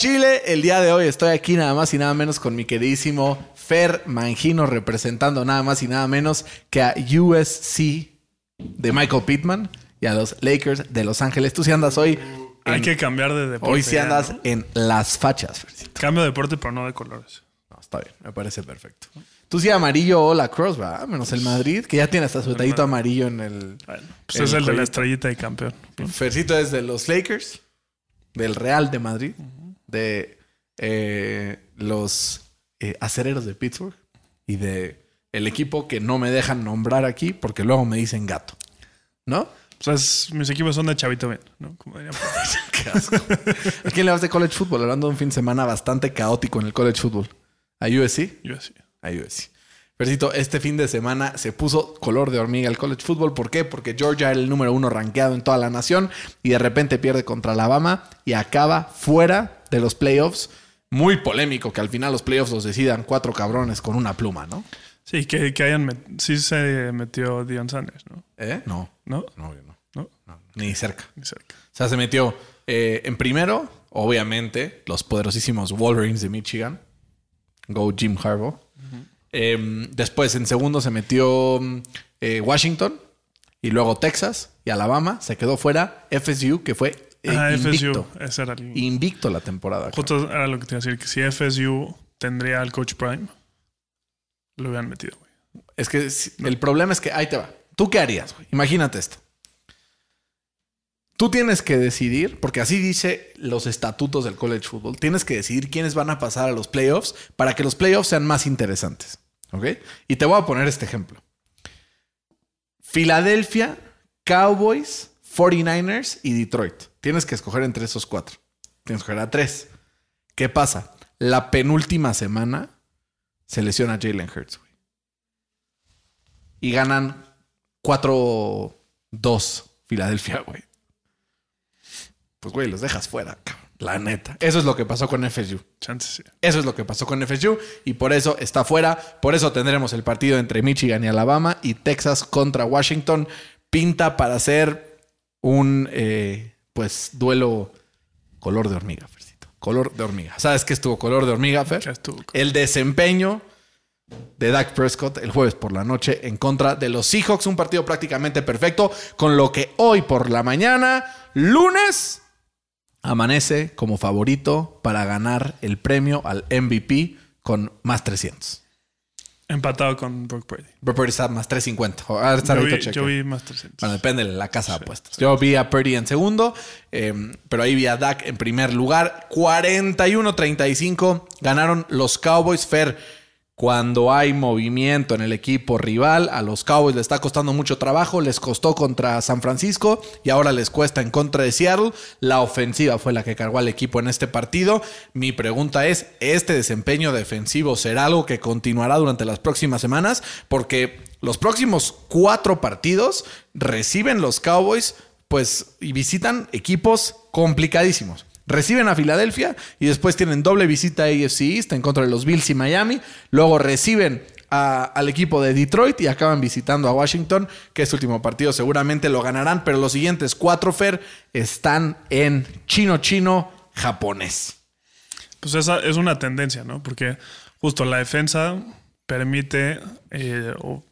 Chile. El día de hoy estoy aquí nada más y nada menos con mi queridísimo Fer Mangino representando nada más y nada menos que a USC de Michael Pittman y a los Lakers de Los Ángeles. Tú sí andas hoy. Hay que cambiar de deporte. Hoy sí andas ¿no? en las fachas, Fercito. Cambio de deporte, pero no de colores. No, está bien, me parece perfecto. Tú sí amarillo o la cross, ¿verdad? Menos el Madrid, que ya tiene hasta su detallito amarillo en el. Bueno, pues es el de la estrellita y campeón. Fercito es de los Lakers, del Real de Madrid, de eh, los eh, acereros de Pittsburgh y de el equipo que no me dejan nombrar aquí porque luego me dicen gato. ¿No? O sea, es- mis equipos son de chavito bien, ¿no? Como. Qué asco. ¿A quién le vas de college football? Hablando de un fin de semana bastante caótico en el college football. ¿A USC? Así. A USC. Fercito, este fin de semana se puso color de hormiga el college football. ¿Por qué? Porque Georgia era el número uno rankeado en toda la nación y de repente pierde contra Alabama y acaba fuera de los playoffs. Muy polémico que al final los playoffs los decidan cuatro cabrones con una pluma, ¿no? Sí, que, que hayan... Sí se metió Dion Sanders, ¿no? ¿Eh? No, ¿No? no, yo no. ¿No? No, Ni cerca. Ni cerca. O sea, se metió eh, en primero, obviamente, los poderosísimos Wolverines de Michigan. Go Jim Harbaugh. Eh, después, en segundo, se metió eh, Washington. Y luego Texas y Alabama. Se quedó fuera FSU, que fue eh, ah, invicto. FSU. Ese era el... Invicto la temporada. Justo era lo que te iba a decir, que si FSU tendría al coach Prime, lo hubieran metido, güey. Es que si- el problema es que ahí te va. ¿Tú qué harías? güey? Imagínate esto. Tú tienes que decidir, porque así dice los estatutos del college football, tienes que decidir quiénes van a pasar a los playoffs para que los playoffs sean más interesantes. ¿Ok? Y te voy a poner este ejemplo. Filadelfia, Cowboys, 49ers y Detroit. Tienes que escoger entre esos cuatro. Tienes que escoger a tres. ¿Qué pasa? La penúltima semana se lesiona Jalen Hurts, güey. Y ganan 4-2 Filadelfia, güey. Pues, güey, los dejas fuera, cabrón. La neta. Eso es lo que pasó con FSU. Chances. Eso es lo que pasó con FSU y por eso está fuera. Por eso tendremos el partido entre Michigan y Alabama y Texas contra Washington. Pinta para ser un, eh, pues, duelo color de hormiga, Fercito. Color de hormiga. ¿Sabes qué estuvo color de hormiga, Fer? Ya estuvo. El desempeño de Dak Prescott el jueves por la noche en contra de los Seahawks. Un partido prácticamente perfecto, con lo que hoy por la mañana, lunes, amanece como favorito para ganar el premio al MVP con más 300. Empatado con Brock Purdy. Brock Purdy está más 350. Ahora está Yo vi, cheque. yo vi más 300. Bueno, depende de la casa de apuestas. Yo vi a Purdy en segundo, eh, pero ahí vi a Dak en primer lugar. 41-35 ganaron los Cowboys. Fer, cuando hay movimiento en el equipo rival, a los Cowboys les está costando mucho trabajo. Les costó contra San Francisco y ahora les cuesta en contra de Seattle. La ofensiva fue la que cargó al equipo en este partido. Mi pregunta es, ¿este desempeño defensivo será algo que continuará durante las próximas semanas? Porque los próximos cuatro partidos reciben los Cowboys, pues, y visitan equipos complicadísimos. Reciben a Filadelfia y después tienen doble visita a AFC East en contra de los Bills y Miami. Luego reciben al equipo de Detroit y acaban visitando a Washington, que este último partido seguramente lo ganarán, pero los siguientes cuatro, Fer, están en chino-chino japonés. Pues esa es una tendencia, ¿no? Porque justo la defensa permite eh, o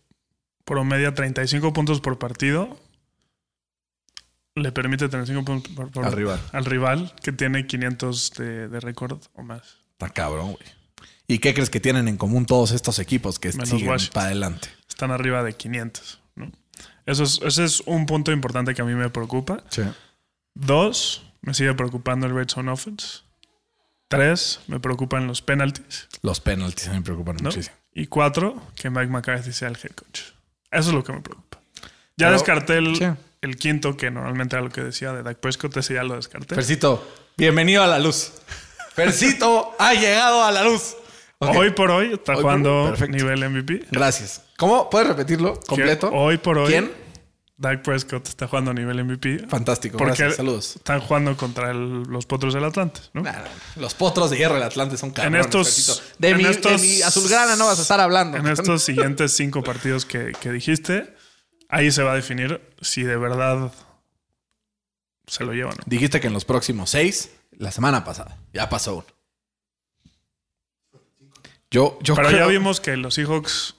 promedia 35 puntos por partido. Le permite 35 puntos por, por- Al rival. al rival que tiene 500 de, de récord o más. Está cabrón, güey. ¿Y qué crees que tienen en común todos estos equipos que Menos siguen Washington. para adelante? Están arriba de 500, ¿no? Eso es, ese es un punto importante que a mí me preocupa. Sí. Dos, me sigue preocupando el red zone offense. Tres, me preocupan los penalties. Los penalties me preocupan ¿no? muchísimo. Y cuatro, que Mike McCarthy sea el head coach. Eso es lo que me preocupa. Ya Pero- descarté el, Sí. El quinto, que normalmente era lo que decía de Dak Prescott, ese ya lo descarté. Fercito, bienvenido a la luz. Fercito ha llegado a la luz. Hoy por hoy está Hoy jugando nivel MVP. Gracias. ¿Cómo? ¿Puedes repetirlo completo? Hoy por hoy, ¿Quién? Dak Prescott está jugando nivel MVP. Fantástico. Porque Gracias. Saludos. están jugando contra el- los potros del Atlante, ¿no? Nah, los potros de hierro del Atlante son cabrones. estos- Fercito. de, en mi, de estos- mi azulgrana no vas a estar hablando. En estos siguientes cinco partidos que, que dijiste, ahí se va a definir si de verdad se lo llevan. ¿no? Dijiste que en los próximos seis la semana pasada. Ya pasó uno. Yo, yo Pero creo, ya vimos que los Seahawks,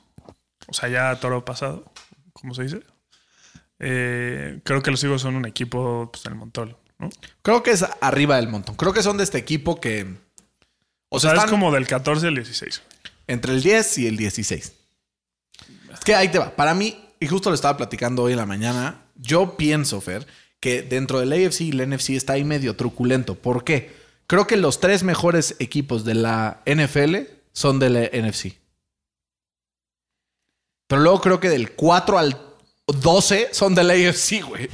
o sea, ya toro pasado, ¿cómo se dice? Eh, creo que los Seahawks son un equipo pues, del montón, ¿no? creo que es arriba del montón. Creo que son de este equipo que. O, O sea, es como del 14 al 16. entre el 10 y el 16. Es que ahí te va. Para mí, y justo lo estaba platicando hoy en la mañana, yo pienso, Fer, que dentro del AFC y el NFC está ahí medio truculento. ¿Por qué? Creo que los tres mejores equipos de la NFL son de la NFC. Pero luego creo que del 4 al 12 son del AFC, güey.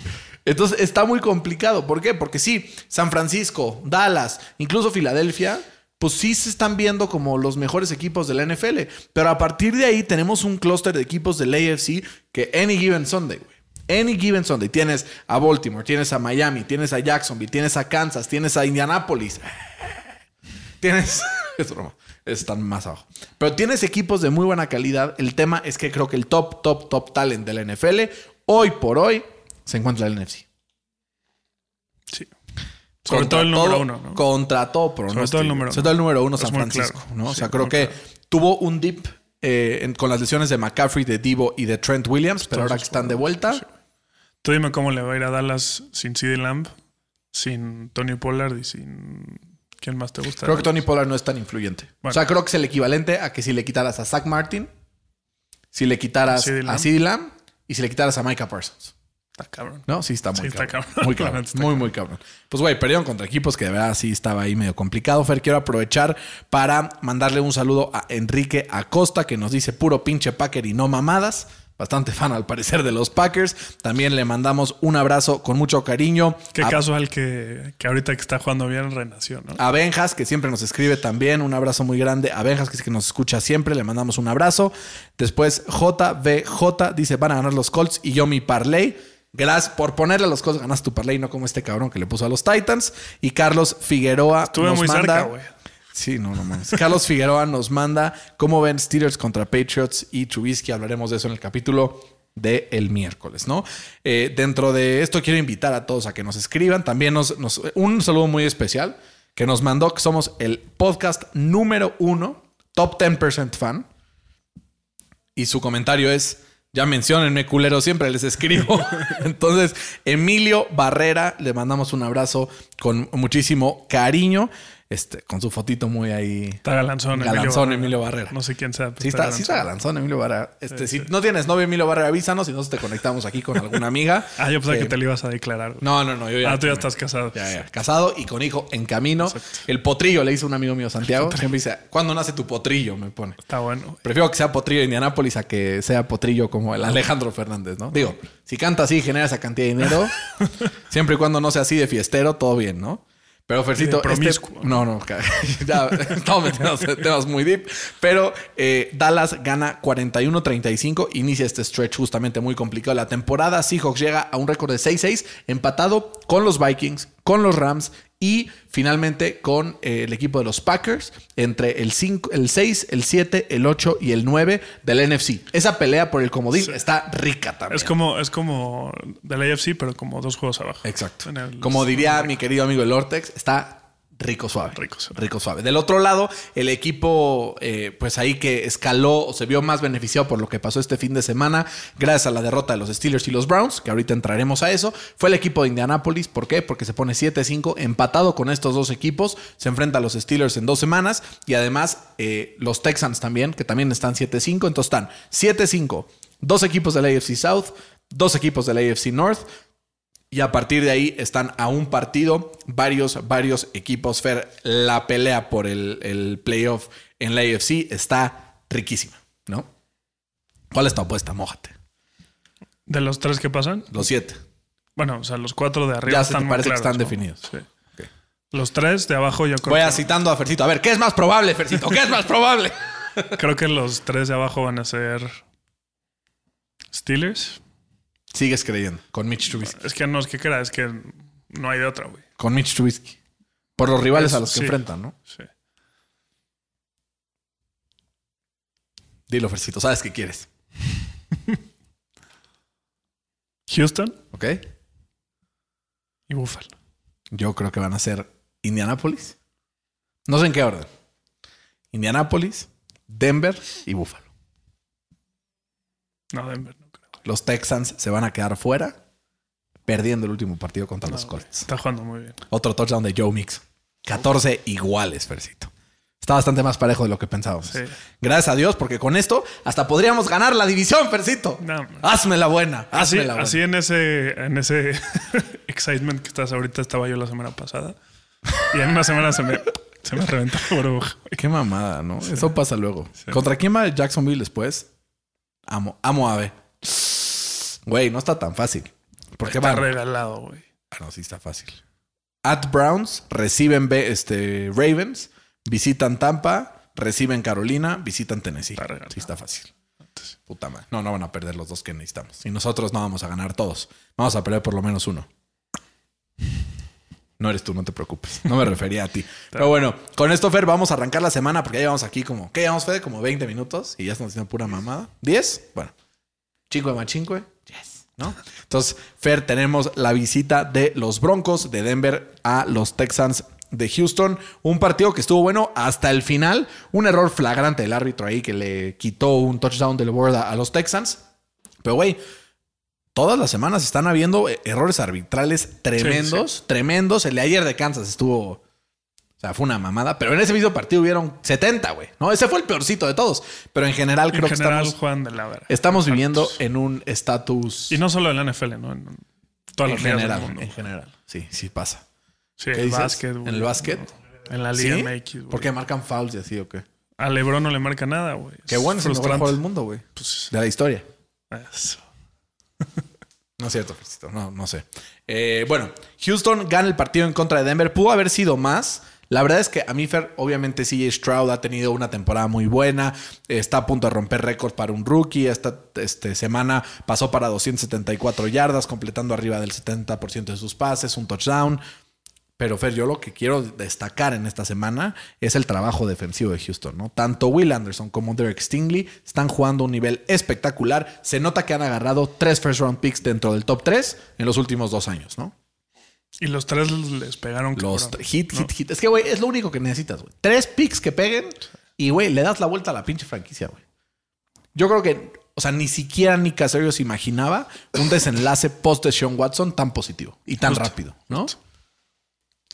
Entonces está muy complicado. ¿Por qué? Porque sí, San Francisco, Dallas, incluso Filadelfia, pues sí se están viendo como los mejores equipos de la NFL. Pero a partir de ahí tenemos un clúster de equipos del AFC que any given Sunday, güey. Any given Sunday. Tienes a Baltimore, tienes a Miami, tienes a Jacksonville, tienes a Kansas, tienes a Indianapolis. Tienes. Es broma. Están más abajo. Pero tienes equipos de muy buena calidad. El tema es que creo que el top, top, top talent de la NFL, hoy por hoy, se encuentra en el NFC. Sí. Sobre Contra todo el número uno, ¿no? Contra todo pronóstico. todo el número Sobre uno. todo el número uno, San Francisco. claro. ¿no? O sea, creo que claro. tuvo un dip eh, en- con las lesiones de McCaffrey, de Divo y de Trent Williams, pero Todos ahora que están de vuelta, Sí. Tú dime cómo le va a ir a Dallas sin CD Lamb, sin Tony Pollard y sin. ¿Quién más te gusta? creo que Tony Pollard no es tan influyente. Bueno. O sea, creo que es el equivalente a que si le quitaras a Zach Martin, si le quitaras a CeeDee Lamb y si le quitaras a Micah Parsons. Está cabrón. No, sí está muy Sí, está cabrón. cabrón. Muy cabrón. está muy, muy cabrón. Pues, güey, perdieron contra equipos que de verdad sí estaba ahí medio complicado. Fer, quiero aprovechar para mandarle un saludo a Enrique Acosta, que nos dice puro pinche Packer y no mamadas. Bastante fan al parecer de los Packers. También le mandamos un abrazo con mucho cariño. Qué a, casual que, que ahorita que está jugando bien renació, ¿no? a Benjas, que siempre nos escribe también. Un abrazo muy grande. A Benjas, que es que nos escucha siempre. Le mandamos un abrazo. Después JBJ dice, van a ganar los Colts y yo mi parlay. Gracias por ponerle a los Colts. Ganas tu parlay, no como este cabrón que le puso a los Titans. Y Carlos Figueroa Estuve nos muy manda... cerca, güey. Sí, no, no mames. Carlos Figueroa nos manda cómo ven Steelers contra Patriots y Trubisky. Hablaremos de eso en el capítulo de el miércoles, ¿no? Eh, dentro de esto quiero invitar a todos a que nos escriban. También nos, nos- un saludo muy especial que nos mandó que somos el podcast número uno, top 10% fan. Y su comentario es, ya menciónenme, culero, siempre les escribo. Entonces, Emilio Barrera, le mandamos un abrazo con muchísimo cariño, este, con su fotito muy ahí. Está galanzón, Galanzón Emilio Barrera. No sé quién sea. pero Sí está, sí está galanzón, Emilio Barrera. Este, si no tienes novio, Emilio Barrera, avísanos y nosotros te conectamos aquí con alguna amiga. Ah, yo pensaba Eh, que te lo ibas a declarar. güey. No, no, no. Yo ya, ah, tú ya estás casado. ya, ya. Casado y con hijo en camino. El potrillo, le hizo un amigo mío, Santiago. Siempre dice, ¿cuándo nace tu potrillo? Me pone. Está bueno. Prefiero que sea potrillo de Indianápolis a que sea potrillo como el Alejandro Fernández, ¿no? Digo, si canta así y genera esa cantidad de dinero, siempre y cuando no sea así de fiestero, todo bien, ¿no? Pero Fercito, este, promiscuo. no, no, ya estamos metiendo en temas muy deep. Pero eh, Dallas gana 41-35, inicia este stretch justamente muy complicado. La temporada Seahawks llega a un récord de 6-6, empatado con los Vikings, con los Rams y finalmente con eh, el equipo de los Packers entre el, 5, el 6, el 7, el 8 y el 9 del NFC. Esa pelea por el comodín está rica también. Es como, es como del AFC, pero como dos juegos abajo. Exacto. El- Como diría mi querido amigo el Ortex, está rico suave. Rico suave. Rico suave. Del otro lado, el equipo, eh, pues ahí que escaló o se vio más beneficiado por lo que pasó este fin de semana, gracias a la derrota de los Steelers y los Browns, que ahorita entraremos a eso, fue el equipo de Indianapolis. ¿Por qué? Porque se pone 7-5, empatado con estos dos equipos, se enfrenta a los Steelers en dos semanas y además eh, los Texans también, que también están 7-5, entonces están 7-5, dos equipos del AFC South, dos equipos del AFC North. Y a partir de ahí están a un partido varios, varios equipos. Fer, la pelea por el, el playoff en la AFC está riquísima, ¿no? ¿Cuál es tu apuesta? Mójate. De los tres que pasan, Los siete. bueno, o sea, los cuatro de arriba Ya se están te parece que están ¿no? definidos. Sí. Los tres de abajo yo creo Voy a que, citando a Fercito. A ver, ¿qué es más probable, Fercito? ¿Qué es más probable? creo que los tres de abajo van a ser Steelers. Sigues creyendo. Con Mitch Trubisky. Es que no es que crea, es que no hay de otra, güey. Con Mitch Trubisky. Por los rivales Es- a los que sí. enfrentan, ¿no? Sí. Dilo, Fercito. Sabes qué quieres. Houston ¿Ok? y Buffalo. Yo creo que van a ser Indianapolis. No sé en qué orden. Indianapolis, Denver y Buffalo. No, Denver no. Los Texans se van a quedar fuera perdiendo el último partido contra los No. Colts. Está jugando muy bien. Otro touchdown de Joe Mix. 14 iguales, Fercito. Está bastante más parejo de lo que pensábamos. Sí. Gracias a Dios, porque con esto hasta podríamos ganar la división, Fercito. No. Hazme la buena. Así, Hazme la buena. así en ese, en ese excitement que estás ahorita estaba yo la semana pasada. Y en una semana se me, se me reventó la burbuja. Qué mamada, ¿no? Eso pasa luego. ¿Contra quién va Jacksonville después? Amo, amo a ver. Güey, no está tan fácil. Porque Está van. regalado, güey. Ah, no, sí está fácil. At Browns, reciben Be- este, Ravens, visitan Tampa, reciben Carolina, visitan Tennessee. Está regalado. Sí está fácil. Puta madre. No, no van a perder los dos que necesitamos. Y nosotros no vamos a ganar todos. Vamos a perder por lo menos uno. No eres tú, no te preocupes. No me refería a ti. Pero bueno, con esto, Fer, vamos a arrancar la semana porque ya llevamos aquí como, ¿qué llevamos, Fede? Como 20 minutos y ya estamos haciendo pura mamada. ¿10? Bueno. Cinque más cinque. Yes. ¿No? Entonces, Fer, tenemos la visita de los Broncos de Denver a los Texans de Houston. Un partido que estuvo bueno hasta el final. Un error flagrante del árbitro ahí que le quitó un touchdown del board a, a los Texans. Pero, güey, todas las semanas están habiendo eh, errores arbitrales tremendos, tremendos. El de ayer de Kansas estuvo. O sea, fue una mamada. Pero en ese mismo partido hubieron 70, güey. ¿no? Ese fue el peorcito de todos. Pero en general creo En general que estamos, juegan de la verga. estamos viviendo en un estatus. Y no solo en la NFL, ¿no? En todas en las general, del mundo. en general. Sí, sí pasa. Sí, ¿Qué el básquet. ¿En el básquet? En la Liga ¿Sí? MX, güey. ¿Por qué marcan fouls y así o qué? A LeBron no le marca nada, güey. Qué bueno, es el mejor jugador del mundo, güey. Pues, De la historia. eso. No es cierto. No, no sé. Eh, bueno, Houston gana el partido en contra de Denver. Pudo haber sido más. La verdad es que a mí, Fer, obviamente CJ Stroud ha tenido una temporada muy buena. Está a punto de romper récord para un rookie. Esta este, semana pasó para 274 yardas, completando arriba del 70% de sus pases, un touchdown. Pero Fer, yo lo que quiero destacar en esta semana es el trabajo defensivo de Houston, ¿no? Tanto Will Anderson como Derek Stingley están jugando a un nivel espectacular. Se nota que han agarrado tres first round picks dentro del top 3 en los últimos dos años, ¿no? Y los tres les pegaron. Los cabrón, hit, ¿no? hit, hit. Es que, güey, es lo único que necesitas, güey. Tres picks que peguen y, güey, le das la vuelta a la pinche franquicia, güey. Yo creo que, o sea, ni siquiera Nick Casario se imaginaba un desenlace post de Sean Watson tan positivo y tan Justo, rápido, ¿no?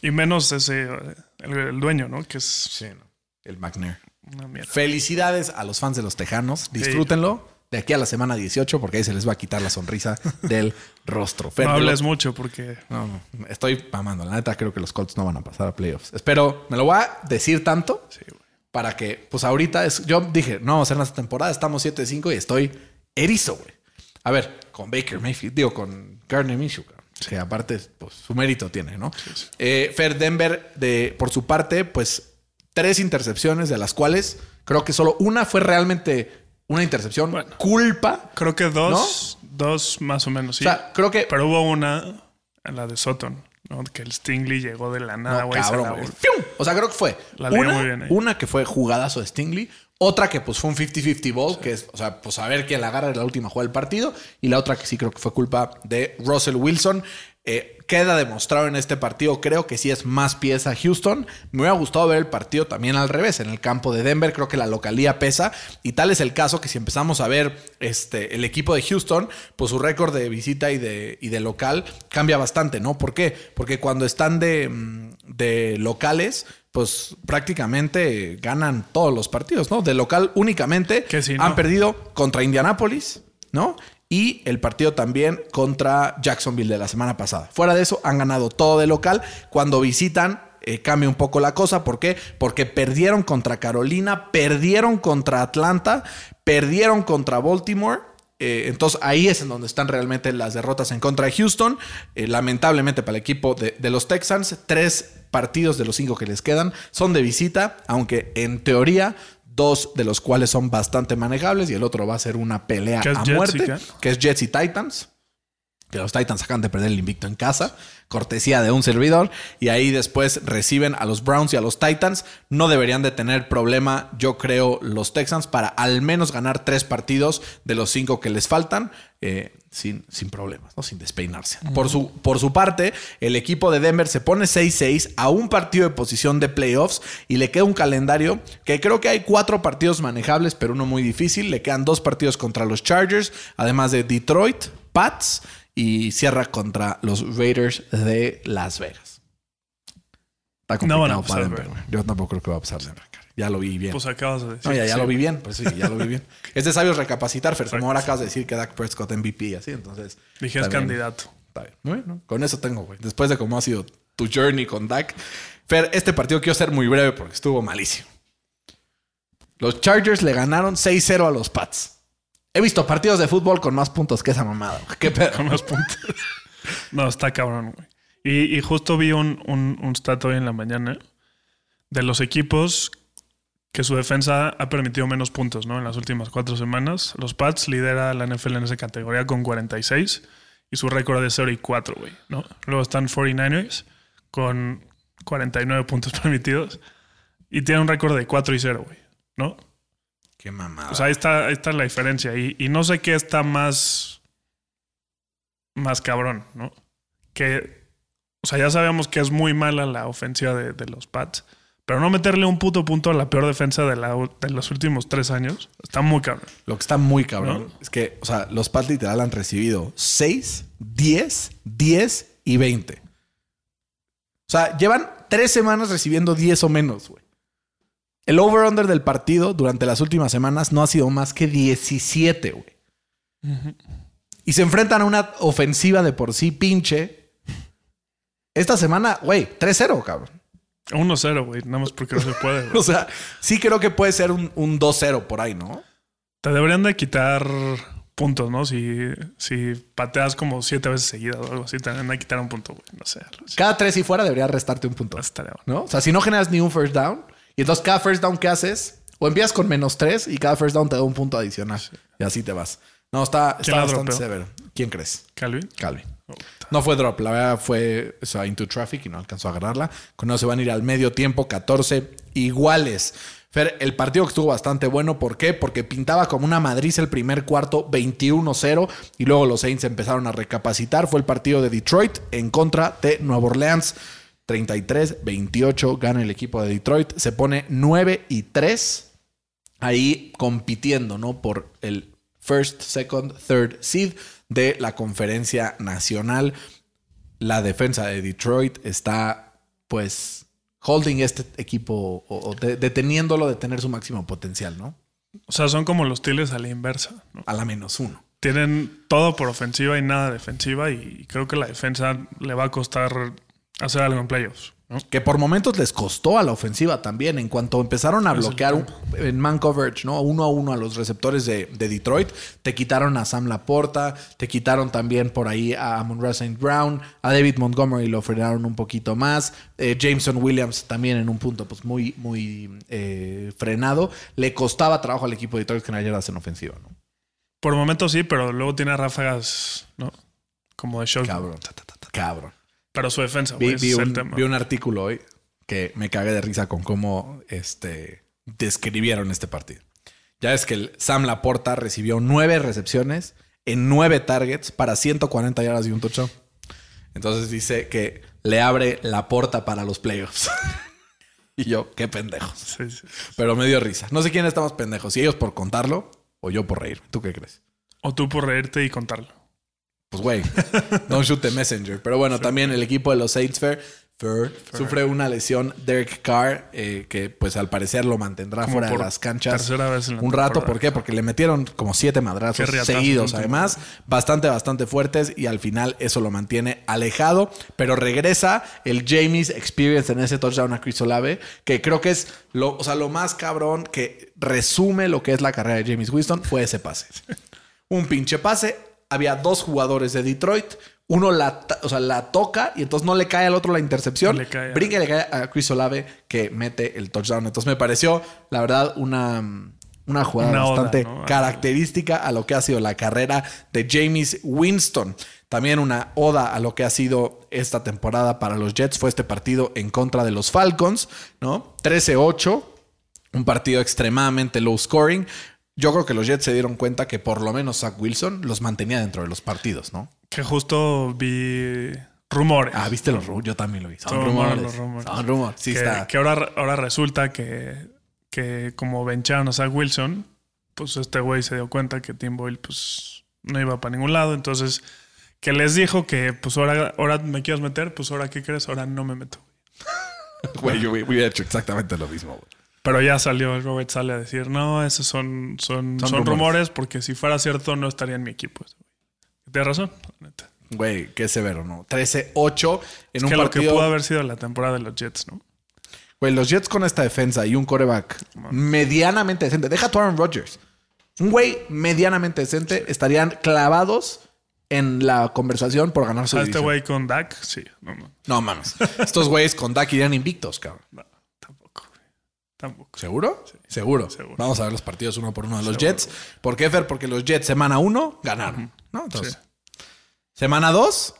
Y menos ese, eh, el, el dueño, ¿no? Que es Sí, no. El McNair. una mierda. Felicidades a los fans de los Tejanos. Disfrútenlo de aquí a la semana 18 porque ahí se les va a quitar la sonrisa del rostro. No hables mucho porque No, no, estoy mamando. La neta creo que los Colts no van a pasar a playoffs. Espero, me lo voy a decir tanto sí, para que, pues ahorita, es, yo dije, no vamos a hacer esta temporada, estamos 7-5 y estoy erizo, güey. A ver, con Baker Mayfield, digo, con Gardner Minshew, que aparte, pues su mérito tiene, ¿no? Eh, Fer Denver, de, por su parte, pues tres intercepciones, de las cuales creo que solo una fue realmente una intercepción. Bueno. Culpa. Creo que dos, dos más o menos, sí. O sea, creo que... Pero hubo una, la de Sutton, ¿no? Que el Stingley llegó de la nada, No, güey. ¡Fium! O sea, creo que fue La una, muy bien una que fue jugadazo de Stingley, otra que pues fue un 50-50 ball, que es, o sea, pues a ver quién la agarra en la última jugada del partido, y la otra que sí creo que fue culpa de Russell Wilson. Eh, queda demostrado en este partido, creo que sí es más pieza Houston. Me hubiera gustado ver el partido también al revés, en el campo de Denver, creo que la localía pesa, y tal es el caso que si empezamos a ver este, el equipo de Houston, pues su récord de visita y de, y de local cambia bastante, ¿no? ¿Por qué? Porque cuando están de, mm, de locales, pues prácticamente ganan todos los partidos, ¿no? De local únicamente Que sí, han perdido contra Indianapolis, ¿no? Y el partido también contra Jacksonville de la semana pasada. Fuera de eso, han ganado todo de local. Cuando visitan, eh, cambia un poco la cosa. ¿Por qué? Porque perdieron contra Carolina, perdieron contra Atlanta, perdieron contra Baltimore. Eh, entonces ahí es en donde están realmente las derrotas en contra de Houston. Eh, lamentablemente para el equipo de, de los Texans, tres partidos de los cinco que les quedan son de visita, aunque en teoría dos de los cuales son bastante manejables y el otro va a ser una pelea ¿Qué es a Jets muerte, que es Jets y Titans. Que los Titans acaban de perder el invicto en casa, cortesía de un servidor, y ahí después reciben a los Browns y a los Titans. No deberían de tener problema, yo creo, los Texans para al menos ganar tres partidos de los cinco que les faltan. Eh, sin, sin problemas, ¿no? sin despeinarse. por, su, por su parte, el equipo de Denver se pone 6-6 a un partido de posición de playoffs y le queda un calendario que creo que hay cuatro partidos manejables, pero uno muy difícil. Le quedan dos partidos contra los Chargers, además de Detroit, Pats y cierra contra los Raiders de Las Vegas. Está complicado para Denver, güey. güey. Yo tampoco creo que va a pasar Denver. Ya lo vi bien. Pues acabas de decir. No, ya, ya sí, lo vi bien. Pues sí, ya lo vi bien. Es de sabios recapacitar, Fer. Como ahora acabas de decir que Dak Prescott MVP y así, entonces. Dije es candidato. Está bien. Bueno, con eso tengo, güey. Después de cómo ha sido tu journey con Dak. Fer, este partido quiero ser muy breve porque estuvo malísimo. Los Chargers le ganaron 6-0 a los Pats. He visto partidos de fútbol con más puntos que esa mamada. güey. ¿Qué pedo? Con los puntos. no, está cabrón, güey. Y, y justo vi un, un, un stat hoy en la mañana de los equipos que su defensa ha permitido menos puntos, ¿no? En las últimas cuatro semanas. Los Pats lidera la NFL en esa categoría con 46 y su récord es 0 y 4, güey, ¿no? Luego están 49ers con 49 puntos permitidos y tienen un récord de 4 y 0, güey, ¿no? Qué mamada. O sea, ahí está, ahí está la diferencia. Y, y no sé qué está más. Más cabrón, ¿no? Que. O sea, ya sabemos que es muy mala la ofensiva de, de los Pats. Pero no meterle un puto punto a la peor defensa de, la, de los últimos tres años está muy cabrón. Lo que está muy cabrón ¿No? es que, o sea, los Pats literal han recibido 6, 10, 10 y 20. O sea, llevan tres semanas recibiendo 10 o menos, güey. El over-under del partido durante las últimas semanas no ha sido más que 17, güey. Y se enfrentan a una ofensiva de por sí pinche. Esta semana, güey, 3-0, cabrón. 1-0, güey. Nada más porque no se puede, güey. O sea, sí creo que puede ser un, un 2-0 por ahí, ¿no? Te deberían de quitar puntos, ¿no? Si, si pateas como siete veces seguidas o algo así, te deberían de quitar un punto, güey. No sé. Cada tres y fuera debería restarte un punto. Estaría bueno. ¿no? O sea, si no generas ni un first down, y entonces cada first down que haces, o empiezas con menos tres y cada first down te da un punto adicional. Y así te vas. No, está, ¿Quién está bastante severo. ¿Quién crees? Calvin. Calvin. Oh, No fue drop, la verdad fue into traffic y no alcanzó a agarrarla. Con eso se van a ir al medio tiempo, 14 iguales. Fer, el partido estuvo bastante bueno, ¿por qué? Porque pintaba como una Madrid el primer cuarto 21-0 y luego los Saints empezaron a recapacitar. Fue el partido de Detroit en contra de Nueva Orleans. 33-28 gana el equipo de Detroit. Se pone 9 y 3 ahí compitiendo, ¿no? Por el first, second, third seed de la conferencia nacional. La defensa de Detroit está, pues, holding este equipo o, o de- deteniéndolo de tener su máximo potencial, ¿no? O sea, son como los Tiles a la inversa. ¿no? A la menos uno. Tienen todo por ofensiva y nada defensiva y creo que la defensa le va a costar hacer algo en playoffs. ¿No? Que por momentos les costó a la ofensiva también. En cuanto empezaron a bloquear un- en man coverage, ¿no? Uno a uno a los receptores de, de Detroit, te quitaron a Sam Laporta, te quitaron también por ahí a Amon St. Brown, a David Montgomery lo frenaron un poquito más. eh, Jameson Williams también en un punto, pues muy, muy eh, frenado. Le costaba trabajo al equipo de Detroit generar en ofensiva, ¿no? Por momentos sí, pero luego tiene ráfagas, ¿no? Como de show. Cabrón. Cabrón. Pero su defensa, güey, vi vi un artículo hoy que me cagué de risa con cómo este, describieron este partido. Ya es que el Sam Laporta recibió nueve recepciones en nueve targets para 140 yardas y un touchdown. Entonces dice que le abre la puerta para los playoffs. y yo, qué pendejos. Sí, sí. Pero me dio risa. No sé quién está más pendejos, si ellos por contarlo o yo por reír. ¿Tú qué crees? O tú por reírte y contarlo. Pues güey, don't shoot the messenger. Pero bueno, también el equipo de los Saints Fair, Fair, sufre una lesión Derek Carr, eh, que pues al parecer lo mantendrá Como fuera de las canchas vez la un rato. ¿Por qué? Porque le metieron como siete madrazos seguidos, además, bastante, bastante fuertes y al final eso lo mantiene alejado, pero regresa el Jamies Experience en ese touchdown a Chris Olave, que creo que es lo, o sea, lo más cabrón que resume lo que es la carrera de James Winston fue ese pase. un pinche pase. Había dos jugadores de Detroit. Uno la, o sea, la toca y entonces no le cae al otro la intercepción. Le cae Brinca le cae a Chris Olave que mete el touchdown. Entonces me pareció, la verdad, una, una jugada Una oda, bastante ¿no? característica a lo que ha sido la carrera de James Winston. También una oda a lo que ha sido esta temporada para los Jets fue este partido en contra de los Falcons, ¿no? 13-8, un partido extremadamente low scoring. Yo creo que los Jets se dieron cuenta que por lo menos Zach Wilson los mantenía dentro de los partidos, ¿no? Que justo vi rumores. Ah, viste los rumores. Yo también lo vi. Son Son rumores. los rumores. Son rumores. Sí, que, está. que ahora, ahora resulta que, que como bencharon a Zach Wilson, pues este güey se dio cuenta que Tim Boyle pues no iba para ningún lado. Entonces, que les dijo que pues ahora, ahora me quieres meter, pues ahora qué crees, ahora no me meto. Güey, yo hubiera hecho exactamente lo mismo, güey. Pero ya salió, Robert sale a decir, no, esos son, son, Son son, rumores. rumores. porque si fuera cierto no estaría en mi equipo. Tienes razón, neta. Güey, qué severo, ¿no? 13-8 en Es un que lo que pudo haber sido la temporada de los Jets, ¿no? Güey, los Jets con esta defensa y un coreback medianamente decente. Deja tu Aaron Rodgers. Un güey medianamente decente estarían clavados en la conversación por ganar su A este güey con Dak, sí. No, no, No mames. Estos güeyes con Dak irían invictos, cabrón. no. Tampoco. ¿Seguro? Seguro. Seguro. Vamos a ver los partidos uno por uno de los Jets. ¿Por qué, Fer? Porque los Jets semana uno ganaron. ¿no? Entonces, Sí. semana dos,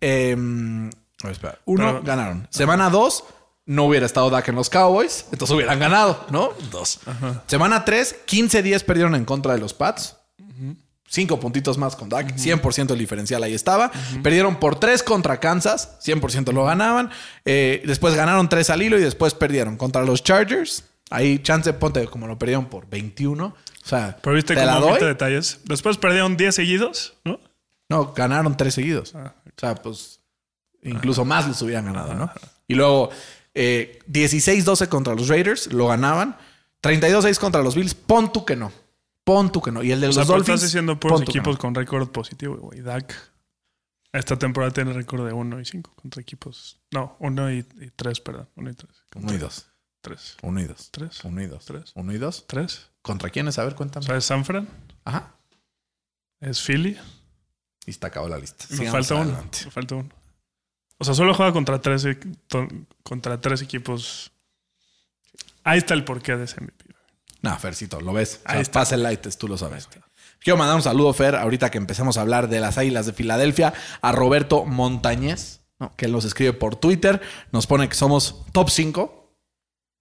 em, a ver, espera. uno Pero- ganaron. Semana dos, no hubiera estado Dak en los Cowboys, entonces hubieran ganado, ¿no? Dos. Semana tres, 15-10 perdieron en contra de los Pats. Cinco puntitos más con Dak, 100% el diferencial ahí estaba. Perdieron por tres contra Kansas, 100% lo ganaban. Eh, después ganaron tres al hilo y después perdieron contra los Chargers. Ahí, chance, ponte como lo perdieron por 21. O sea, Pero viste ¿te omite detalles. Después perdieron 10 seguidos, ¿no? No, ganaron tres seguidos. Ah, O sea, pues incluso más les hubieran ganado, ¿no? Y luego eh, 16-12 contra los Raiders, lo ganaban. 32-6 contra los Bills, pon tú que no. Pon tú que no. Y el de O los sea, Dolphins. estás diciendo puros equipos no. con récord positivo, güey. Dak esta temporada tiene récord de 1 y 5 contra equipos. No, 1 y 3, perdón. 1 y 3. Uno y dos. 3. Uno y dos. Tres. Uno y dos. Tres. Uno y dos. 3. ¿Contra quiénes? A ver, cuéntame. O sea, es San Fran, Ajá. es Philly. Y está acabó la lista. Me Sigamos falta uno. Me falta uno. O sea, solo juega contra tres, e- contra tres equipos. Ahí está el porqué de ese MVP. No, Fercito, lo ves. O sea, Ahí está. pasa el light, tú lo sabes. Quiero mandar un saludo, Fer, ahorita que empecemos a hablar de las Águilas de Filadelfia, a Roberto Montañez, ¿no? que nos escribe por Twitter, nos pone que somos top 5,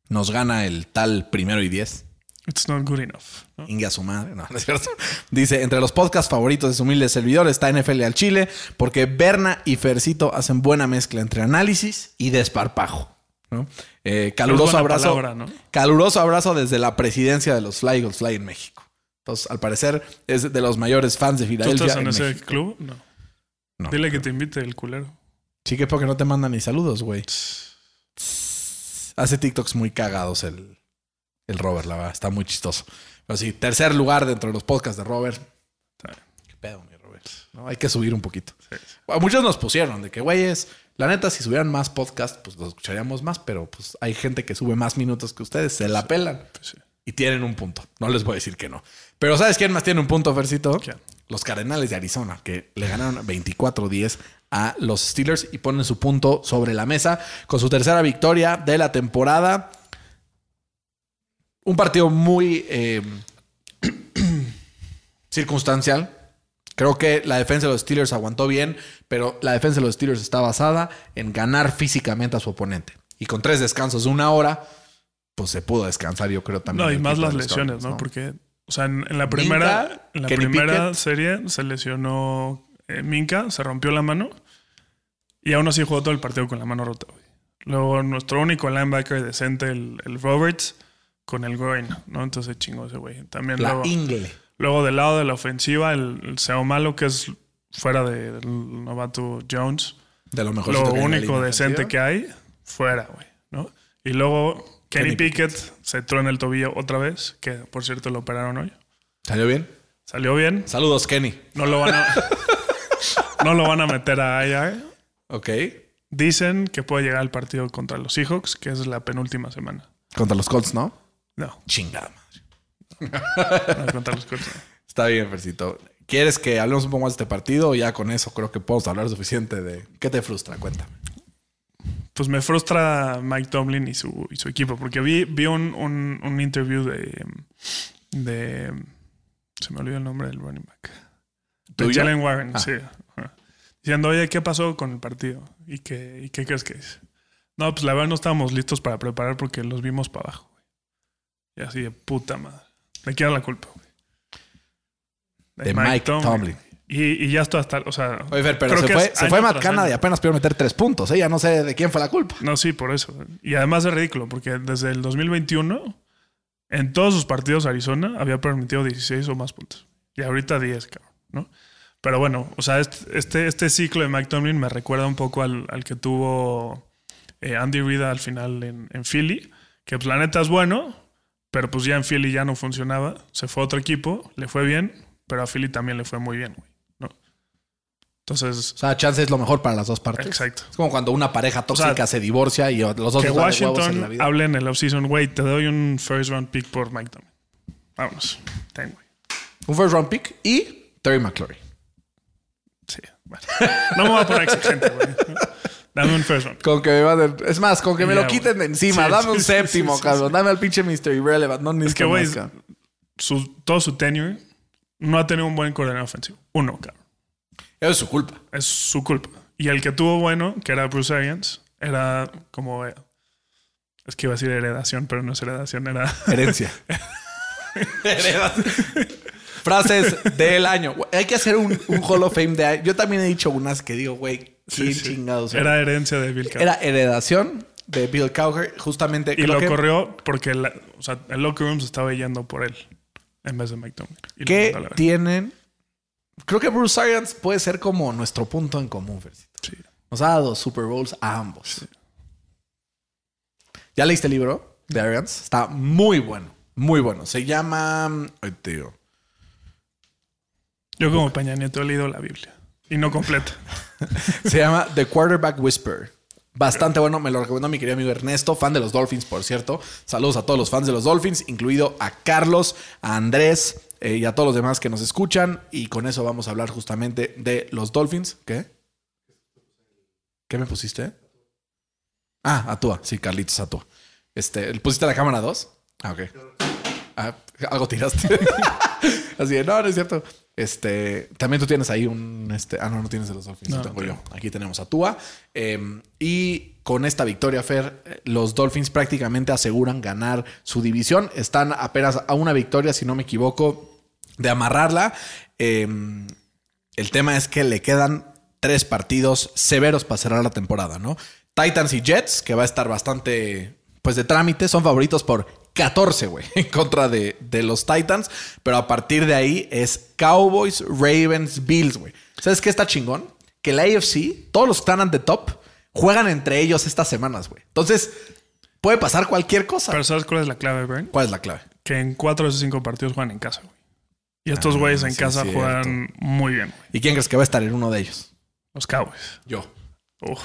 nos gana el tal primero y 10. It's not good enough. ¿no? Ingue a su madre, no, no es cierto. Dice, entre los podcasts favoritos de su humilde servidor está NFL al Chile, porque Berna y Fercito hacen buena mezcla entre análisis y desparpajo. ¿No? Eh, caluroso abrazo. palabra, ¿no? Caluroso abrazo desde la presidencia de los Fly Fly en México. Entonces, al parecer, es de los mayores fans de ¿Tú Filadelfia. estás en, en ese México. club? No. No. Dile que te invite el culero. Sí, que porque no te mandan ni saludos, güey. Hace TikToks muy cagados el, el Robert, la verdad. Está muy chistoso. Pero sí, tercer lugar dentro de los podcasts de Robert. ¿Qué pedo, mi No, hay que subir un poquito. Sí. Muchos nos pusieron de que, güeyes, la neta, si subieran más podcasts, pues los escucharíamos más, pero pues hay gente que sube más minutos que ustedes, se la pelan. Pues sí. Y tienen un punto. No les voy a decir que no. Pero ¿sabes quién más tiene un punto, Fercito? ¿Quién? Los Cardenales de Arizona, que le ganaron 24-10 a los Steelers y ponen su punto sobre la mesa con su tercera victoria de la temporada. Un partido muy eh, circunstancial. Creo que la defensa de los Steelers aguantó bien, pero la defensa de los Steelers está basada en ganar físicamente a su oponente. Y con tres descansos de una hora, pues se pudo descansar, yo creo también. No, y más las lesiones, Cardinals, ¿no? Porque, o sea, en, en la primera, en la primera Pickett. serie se lesionó eh, Minka, se rompió la mano y aún así jugó todo el partido con la mano rota. güey. Luego nuestro único linebacker decente, el, el Roberts, con el groin, ¿no? Entonces chingó ese güey. También La luego, ingle. Luego del lado de la ofensiva, el, el Seo Malo, que es fuera del novato Jones. De lo mejor. Lo único decente que hay, fuera, güey, ¿no? Y luego Kenny, Kenny Pickett, se trona el tobillo otra vez, que por cierto lo operaron hoy. ¿Salió bien? Salió bien. Saludos, Kenny. No lo van a, no lo van a meter a IR. Ok. Dicen que puede llegar al partido contra los Seahawks, que es la penúltima semana. Contra los Colts, ¿no? No, Chingada madre. No contra los Colts. Está bien, Fercito. ¿Quieres que hablemos un poco más de este partido? Ya con eso creo que podemos hablar suficiente de... ¿Qué te frustra? Cuéntame. Pues me frustra Mike Tomlin y su, y su equipo, porque vi, vi un, un, un interview de, de... Se me olvidó el nombre del running back. De. Jalen Warren, Ah. sí. Diciendo, oye, ¿qué pasó con el partido? ¿Y qué, ¿Y qué crees que es? No, pues la verdad no estábamos listos para preparar porque los vimos para abajo. güey. Y así de puta madre. ¿De quién era la culpa? güey? De Mike Tomlin. Y, y ya esto hasta, o sea... Oye, Fer, pero creo se que fue, se fue Matt Canada y apenas pudo meter tres puntos. ¿eh? Ya no sé de quién fue la culpa. No, sí, por eso. Y además es ridículo, porque desde el 2021, en todos sus partidos Arizona había permitido 16 o más puntos. Y ahorita 10, cabrón, ¿no? Pero bueno, o sea, este, este, este ciclo de Mike Tomlin me recuerda un poco al, al que tuvo eh, Andy Reid al final en, en Philly, que pues la neta es bueno, pero pues ya en Philly ya no funcionaba. Se fue a otro equipo, le fue bien, pero a Philly también le fue muy bien, güey, ¿no? Entonces, O sea, chance es lo mejor para las dos partes. exacto. Es como cuando una pareja tóxica sea, se divorcia y los dos Que huevos en la Washington vida. hable en el offseason, güey, te doy un first round pick por Mike Tomlin. Vámonos. Ten, güey. Un first round pick y Terry McClory. Sí, bueno. No me voy a poner exigente, güey. Dame un first round. Con que me van a- Es más, con que me lo quiten de encima. Sí, Dame un sí, séptimo, sí, sí, cabrón. sí. Dame al pinche Mr. Irrelevant. No Es que, necesito güey, su- todo su tenure no ha tenido un buen coordinador ofensivo. Uno, cabrón. Eso es su culpa. Es su culpa. Y el que tuvo bueno, que era Bruce Arians, era como. eh, es que iba a decir heredación, pero no es heredación, era. Herencia. Frases del año. Hay que hacer un, un Hall of Fame de. Yo también he dicho unas que digo, güey, ¿quién Sí, sí. chingados? Era herencia de Bill Cowher. Era heredación de Bill Cowher. Justamente. Y lo que- corrió porque la- o sea, el locker room se estaba yendo por él en vez de la verga. tienen. Creo que Bruce Arians puede ser como nuestro punto en común, Fercito. Sí. Nos ha dado Super Bowls a ambos. ¿Ya leíste el libro de Arians? Está muy bueno. Muy bueno. Se llama. Ay, digo. Yo como Peña Nieto he leído la Biblia. Y no completa. Se llama The Quarterback Whisperer. Bastante bueno, me lo recomendó mi querido amigo Ernesto, fan de los Dolphins, por cierto. Saludos a todos los fans de los Dolphins, incluido a Carlos, a Andrés eh, y a todos los demás que nos escuchan. Y con eso vamos a hablar justamente de los Dolphins. ¿Qué? ¿Qué me pusiste? Ah, Atúa. Sí, Carlitos Atúa. Este, ¿Pusiste la cámara 2? Ah, ok. Ah, algo tiraste. Así de, no, no es cierto. Este, también tú tienes ahí un, este, ah, no, no tienes de los Dolphins, No, tengo yo. Aquí tenemos a Tua. Eh, y con esta victoria, Fer, los Dolphins prácticamente aseguran ganar su división. Están apenas a una victoria, si no me equivoco, de amarrarla. Eh, el tema es que le quedan tres partidos severos para cerrar la temporada, ¿no? Titans y Jets, que va a estar bastante, pues de trámite, son favoritos por 14, güey, en contra de, de los Titans. Pero a partir de ahí es Cowboys, Ravens, Bills, güey. ¿Sabes qué está chingón? Que la AFC, todos los que están at the top, juegan entre ellos estas semanas, güey. Entonces, puede pasar cualquier cosa. Pero ¿sabes cuál es la clave, Brian? ¿Cuál es la clave? Que en cuatro de esos cinco partidos juegan en casa, güey. Y estos Ah, güeyes en sí, casa juegan muy bien, güey. ¿Y quién crees que va a estar en uno de ellos? Los Cowboys. Yo. Uf,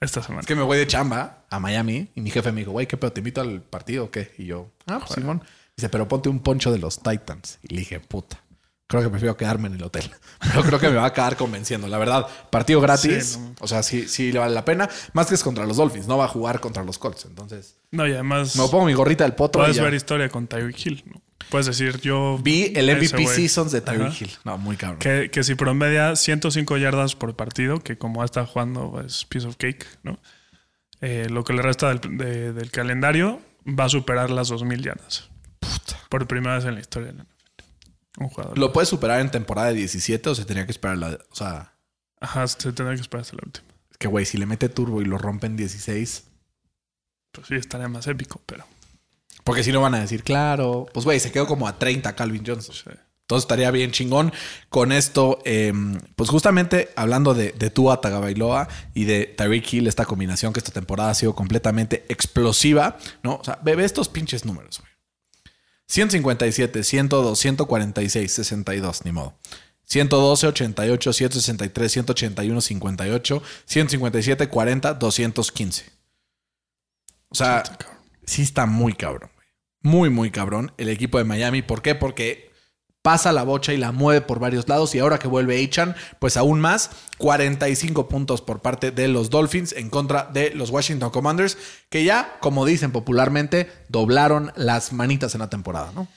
esta semana. Es que me voy de chamba a Miami y mi jefe me dijo, güey, ¿qué pedo? ¿Te invito al partido o qué? Y yo, ah, pues Simón. Dice, pero ponte un poncho de los Titans. Y le dije, puta. Creo que prefiero quedarme en el hotel. Pero creo que me va a quedar convenciendo. La verdad, partido gratis. Sí, no. O sea, sí, sí le vale la pena. Más que es contra los Dolphins. No va a jugar contra los Colts. Entonces, No, y además me pongo mi gorrita del potro. puedes ver historia con Tyreek Hill, ¿no? Puedes decir, yo... Vi el MVP. Seasons de Tyreek. Hill. No, muy cabrón. Que, que si promedia 105 yardas por partido, que como está jugando es piece of cake, ¿no? Eh, lo que le resta del, de- del calendario va a superar las 2.000 yardas. Por primera vez en la historia. Un jugador. ¿Lo puedes superar en temporada de 17 o se tenía que esperar la... O sea, Ajá, se tendrá que esperar hasta la última. es que, güey, si le mete turbo y lo rompe en 16... Pues sí, estaría más épico, pero... Porque si no van a decir, claro, pues güey, se quedó como a 30 Calvin Johnson. sí. Entonces estaría bien chingón. Con esto, eh, pues justamente hablando de, de Tua Tagovailoa y de Tyreek Hill, esta combinación que esta temporada ha sido completamente explosiva, ¿no? O sea, ve estos pinches números, güey. 157, 102, 146, 62, ni modo. 112, 88, 163, 181, 58, 157, 40, 215. O sea, sí está muy cabrón. Muy, muy cabrón el equipo de Miami. ¿Por qué? Porque pasa la bocha y la mueve por varios lados. Y ahora que vuelve Achan, pues aún más. 45 puntos por parte de los Dolphins en contra de los Washington Commanders, que ya, como dicen popularmente, doblaron las manitas en la temporada, ¿no?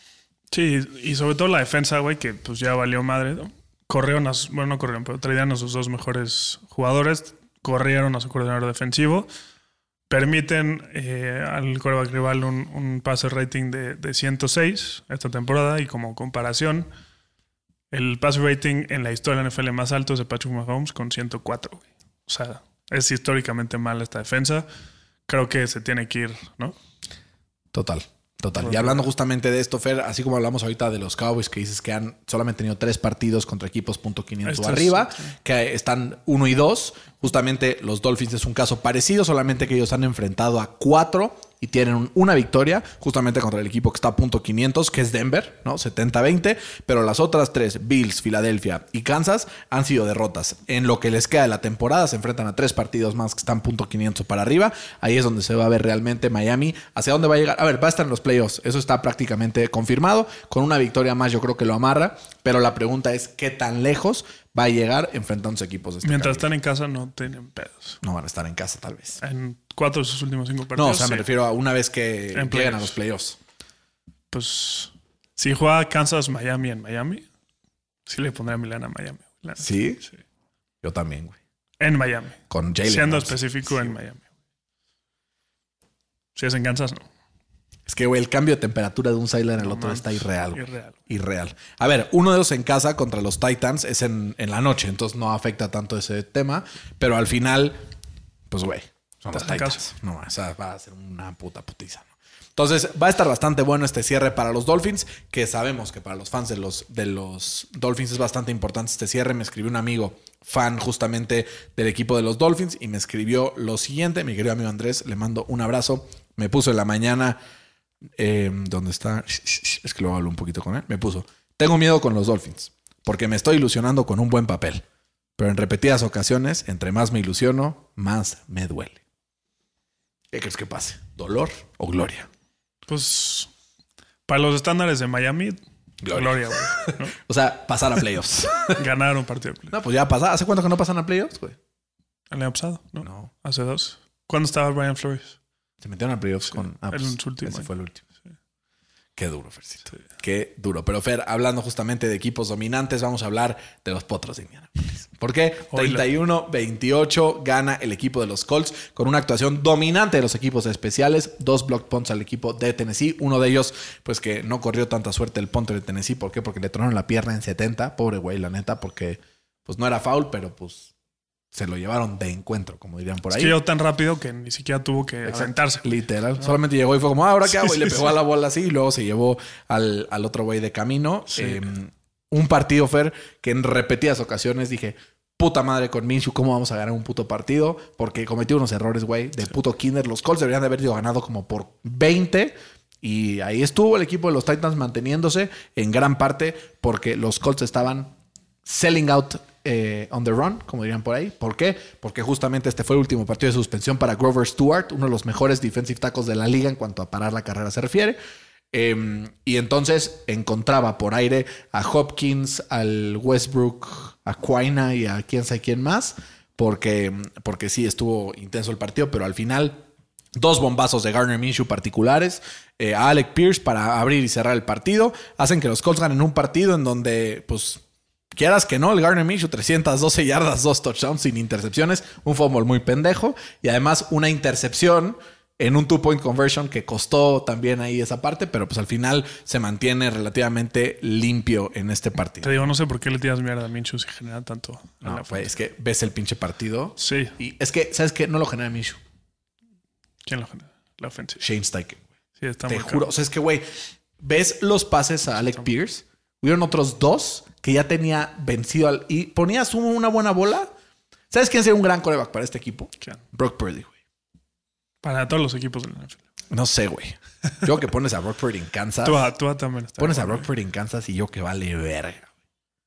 Sí, y sobre todo la defensa, güey, que pues ya valió madre. ¿no? Corrieron a bueno, no corrieron, pero traían a sus dos mejores jugadores, corrieron a su coordinador defensivo, permiten eh, al quarterback rival un, un pase rating de, de 106 esta temporada y como comparación, el pass rating en la historia de la NFL más alto es de Patrick Mahomes con 104. güey. O sea, es históricamente mala esta defensa. Creo que se tiene que ir, ¿no? Total. Total. Y hablando justamente de esto, Fer, así como hablamos ahorita de los Cowboys que dices que han solamente tenido tres partidos contra equipos punto .500 Esto o es- arriba, que están uno y dos. Justamente los Dolphins es un caso parecido, solamente que ellos han enfrentado a cuatro y tienen un- una victoria justamente contra el equipo que está a punto .500, que es Denver, ¿no? 70-20, pero las otras tres, Bills, Filadelfia y Kansas, han sido derrotas. En lo que les queda de la temporada se enfrentan a tres partidos más que están punto .500 para arriba. Ahí es donde se va a ver realmente Miami hacia dónde va a llegar. A ver, va a estar en los playoffs, eso está prácticamente confirmado. Con una victoria más yo creo que lo amarra, pero la pregunta es qué tan lejos va a llegar enfrentándose a equipos de este Mientras están en casa no tienen pedos. No van a estar en casa tal vez. En cuatro de sus últimos cinco No, partidos. o sea, me refiero a una vez que En llegan a los playoffs. Pues si juega Kansas Miami en Miami, sí le pondría a Milán a Miami. ¿Sí? Sí. Yo también, güey. En Miami. Con Jalen. Siendo específico en Miami. Si es en Kansas, no. Es que, güey, el cambio de temperatura de un sideline al No otro está irreal. güey. Irreal. Irreal. A ver, uno de ellos en casa contra los Titans es en, en la noche, entonces no afecta tanto ese tema. Pero al final, pues, güey, son los Titans. No, o sea, va a ser una puta putiza. Entonces, va a estar bastante bueno este cierre para los Dolphins, que sabemos que para los fans de los, de los Dolphins es bastante importante este cierre. Me escribió un amigo fan justamente del equipo de los Dolphins y me escribió lo siguiente. Mi querido amigo Andrés, le mando un abrazo. Me puso en la mañana eh, ¿Dónde está? Es que luego hablo un poquito con él. Me puso. Tengo miedo con los Dolphins porque me estoy ilusionando con un buen papel. Pero en repetidas ocasiones, entre más me ilusiono, más me duele. ¿Qué crees que pase? ¿Dolor o gloria? Pues para los estándares de Miami, Gloria. güey. ¿no? O sea, pasar a playoffs. Ganar un partido de play. no, pues ya pasa. ¿Hace cuánto que no pasan a playoffs, güey? El año pasado, ¿no? No. Hace dos. ¿Cuándo estaba Brian Flores? Se metieron a playoffs Sí, con. ah, el pues, último ese año. fue el último. Qué duro, Fercito. Qué duro. Pero Fer, hablando justamente de equipos dominantes, vamos a hablar de los potros de Indianapolis. ¿Por qué? Oíla. 31-28 gana el equipo de los Colts con una actuación dominante de los equipos especiales. Dos block punts al equipo de Tennessee. Uno de ellos, pues que no corrió tanta suerte el punter de Tennessee. ¿Por qué? Porque le tronaron la pierna en 70. Pobre güey, la neta, porque pues no era foul, pero pues se lo llevaron de encuentro, como dirían por Es ahí. que llegó tan rápido que ni siquiera tuvo que aventarse. Literal. Solamente llegó y fue como, ah, ahora qué hago. Sí, y le pegó sí. a la bola así y luego se llevó al, al otro güey de camino. Sí. Eh, un partido, Fer, que en repetidas ocasiones dije, puta madre con Minshew, ¿cómo vamos a ganar un puto partido? Porque cometió unos errores, güey, de puto kinder. Los Colts deberían de haber sido ganado como por 20. Y ahí estuvo el equipo de los Titans manteniéndose en gran parte porque los Colts estaban selling out eh, on the run, como dirían por ahí. ¿Por qué? Porque justamente este fue el último partido de suspensión para Grover Stewart, uno de los mejores defensive tackles de la liga en cuanto a parar la carrera se refiere. Eh, y entonces encontraba por aire a Hopkins, al Westbrook, a Quina y a quién sabe quién más, porque, porque sí estuvo intenso el partido, pero al final Dos bombazos de Garner Minshew particulares eh, a Alec Pierce para abrir y cerrar el partido. Hacen que los Colts ganen un partido en donde, pues, quieras que no, el Garner Minshew 312 yardas, dos touchdowns sin intercepciones, un fumble muy pendejo y además una intercepción en un two-point conversion que costó también ahí esa parte, pero pues al final se mantiene relativamente limpio en este Te partido. digo, no sé por qué le tiras mierda a Minshew si genera tanto. en No, la güey, es que ves el pinche partido Sí. y es que, ¿sabes qué? No lo genera Minshew. ¿Quién lo genera? La ofensiva. Shane Steichen. Sí, está Te muy juro. caro. O sea, es que, güey, ves los pases a Alec Pierce. Hubieron otros dos que ya tenía vencido al. Y ponías un- una buena bola. ¿Sabes quién sería un gran coreback para este equipo? ¿Quién? Brock Purdy, güey. Para todos los equipos de la NFL. No sé, güey. Yo que pones a Brock Purdy en Kansas. Tua, Tua también está. pones a Brock Purdy en Kansas y yo que vale verga.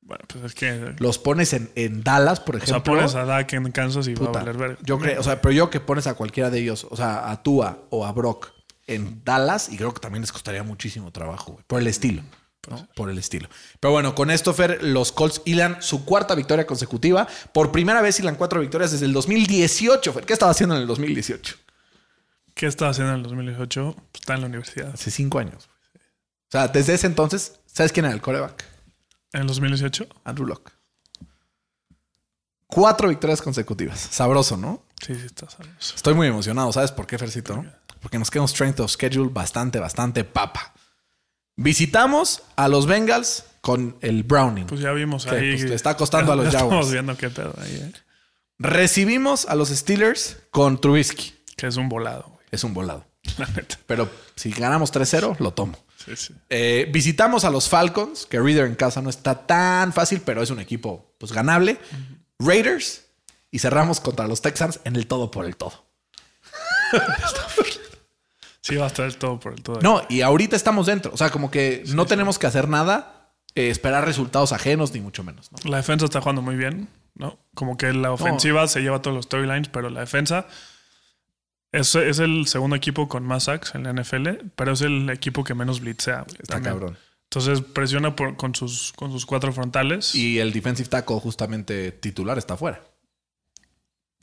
Bueno, pues es que. Los pones en, en Dallas, por O ejemplo. sea, pones a Dak en Kansas y va Puta, a valer verga. Yo creo, o sea, pero yo que pones a cualquiera de ellos, o sea, a Tua o a Brock en Dallas, y creo que también les costaría muchísimo trabajo, güey, por el estilo. ¿No? Por el estilo. Pero bueno, con esto, Fer, los Colts hilan su cuarta victoria consecutiva. Por primera vez hilan cuatro victorias desde el 2018, Fer. ¿Qué estaba haciendo en el 2018? ¿Qué estaba haciendo en el 2018? Pues está en la universidad. Hace cinco años. O sea, desde ese entonces, ¿sabes quién era el coreback? ¿En el 2018? Andrew Locke. Cuatro victorias consecutivas. Sabroso, ¿no? Sí, sí, está sabroso. Estoy muy emocionado. ¿Sabes por qué, Fercito? Porque nos queda un strength of schedule bastante, bastante papa. Visitamos a los Bengals con el Browning. Pues ya vimos que, ahí. pues, le está costando a los Jaguars. Estamos viendo qué pedo ahí, ¿eh? Recibimos a los Steelers con Trubisky. Que es un volado, güey. Es un volado. La neta. Pero si ganamos 3-0, lo tomo. Sí, sí. Eh, visitamos a los Falcons, que Reader en casa no está tan fácil, pero es un equipo pues ganable. Raiders y cerramos contra los Texans en el todo por el todo. Sí, va a estar el todo por el todo. No, y ahorita estamos dentro. O sea, como que no tenemos que hacer nada, eh, esperar resultados ajenos, ni mucho menos. ¿no? La defensa está jugando muy bien, ¿no? Como que la ofensiva se lleva todos los storylines, pero la defensa es, es el segundo equipo con más sacks en la NFL, pero es el equipo que menos blitzea. Está también. cabrón. Entonces presiona por- con, sus, con sus cuatro frontales. Y el defensive tackle justamente titular está fuera.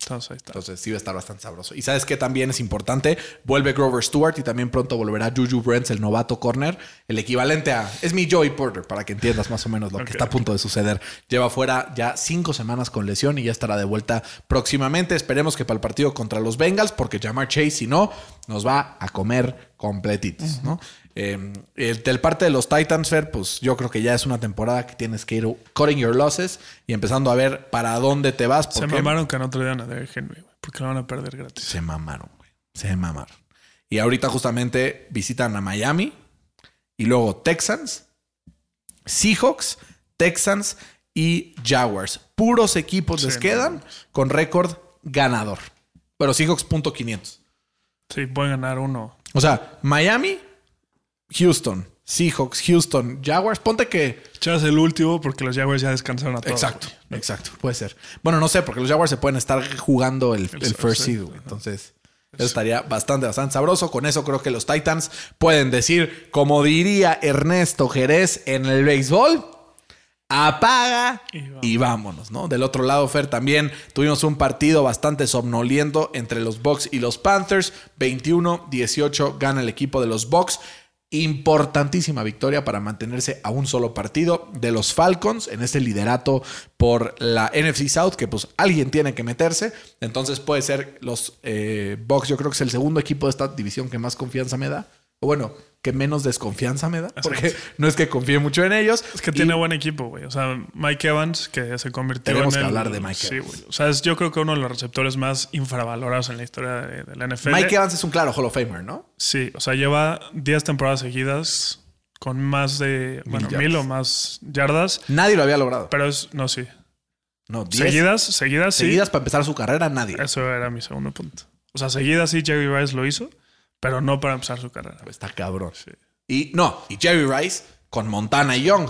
Entonces ahí está. Entonces sí va a estar bastante sabroso. Y sabes que también es importante, vuelve Grover Stewart y también pronto volverá Juju Brents, el novato corner, el equivalente a... Es mi Joey Porter, para que entiendas más o menos lo que está a punto de suceder. Lleva fuera ya cinco semanas con lesión y ya estará de vuelta próximamente. Esperemos que para el partido contra los Bengals, porque Jamar Chase, si no, nos va a comer completitos, ¿no? Eh, el- del parte de los Titans, Fer, pues yo creo que ya es una temporada que tienes que ir cutting your losses y empezando a ver para dónde te vas. Se mamaron que no traían a Derrick Henry, güey, porque lo van a perder gratis. se mamaron, güey. Se mamaron. Y ahorita justamente visitan a Miami y luego Texans, Seahawks, Texans y Jaguars. Puros equipos Sí, les quedan con récord ganador. Pero Seahawks punto 500. Sí, pueden ganar uno. O sea, Miami, Houston, Seahawks, Houston, Jaguars. Ponte que Echas el último porque los Jaguars ya descansaron a todos. Exacto, güey. exacto, puede ser. Bueno, no sé, porque los Jaguars se pueden estar jugando el, first seed, güey. Entonces, eso estaría bastante, bastante sabroso. Con eso creo que los Titans pueden decir, como diría Ernesto Jerez en el béisbol, apaga Y vámonos. y vámonos, ¿no? Del otro lado, Fer, también tuvimos un partido bastante somnoliento entre los Bucks y los Panthers. 21-18 gana el equipo de los Bucks. Importantísima victoria para mantenerse a un solo partido de los Falcons en este liderato por la NFC South, que pues alguien tiene que meterse. Entonces puede ser los eh, Bucks, yo creo que es el segundo equipo de esta división que más confianza me da. O bueno, que menos desconfianza me da, porque no es que confíe mucho en ellos. Es que Y- tiene buen equipo, güey. O sea, Mike Evans, que se convirtió Tenemos en que el- hablar de Mike sí, Evans. güey. O sea, es yo creo que uno de los receptores más infravalorados en la historia de, de la NFL. Mike Evans es un claro Hall of Famer, ¿no? Sí, o sea, lleva 10 temporadas seguidas con más de, bueno, yardas. mil o más yardas. Nadie lo había logrado. Pero es, no, sí. No, 10 Seguidas, seguidas, sí. seguidas para empezar su carrera, nadie. Eso era mi segundo punto. O sea, seguidas sí, Jerry Rice lo hizo, pero no para empezar su carrera. Está cabrón. Sí. Y no, y Jerry Rice con Montana y Young.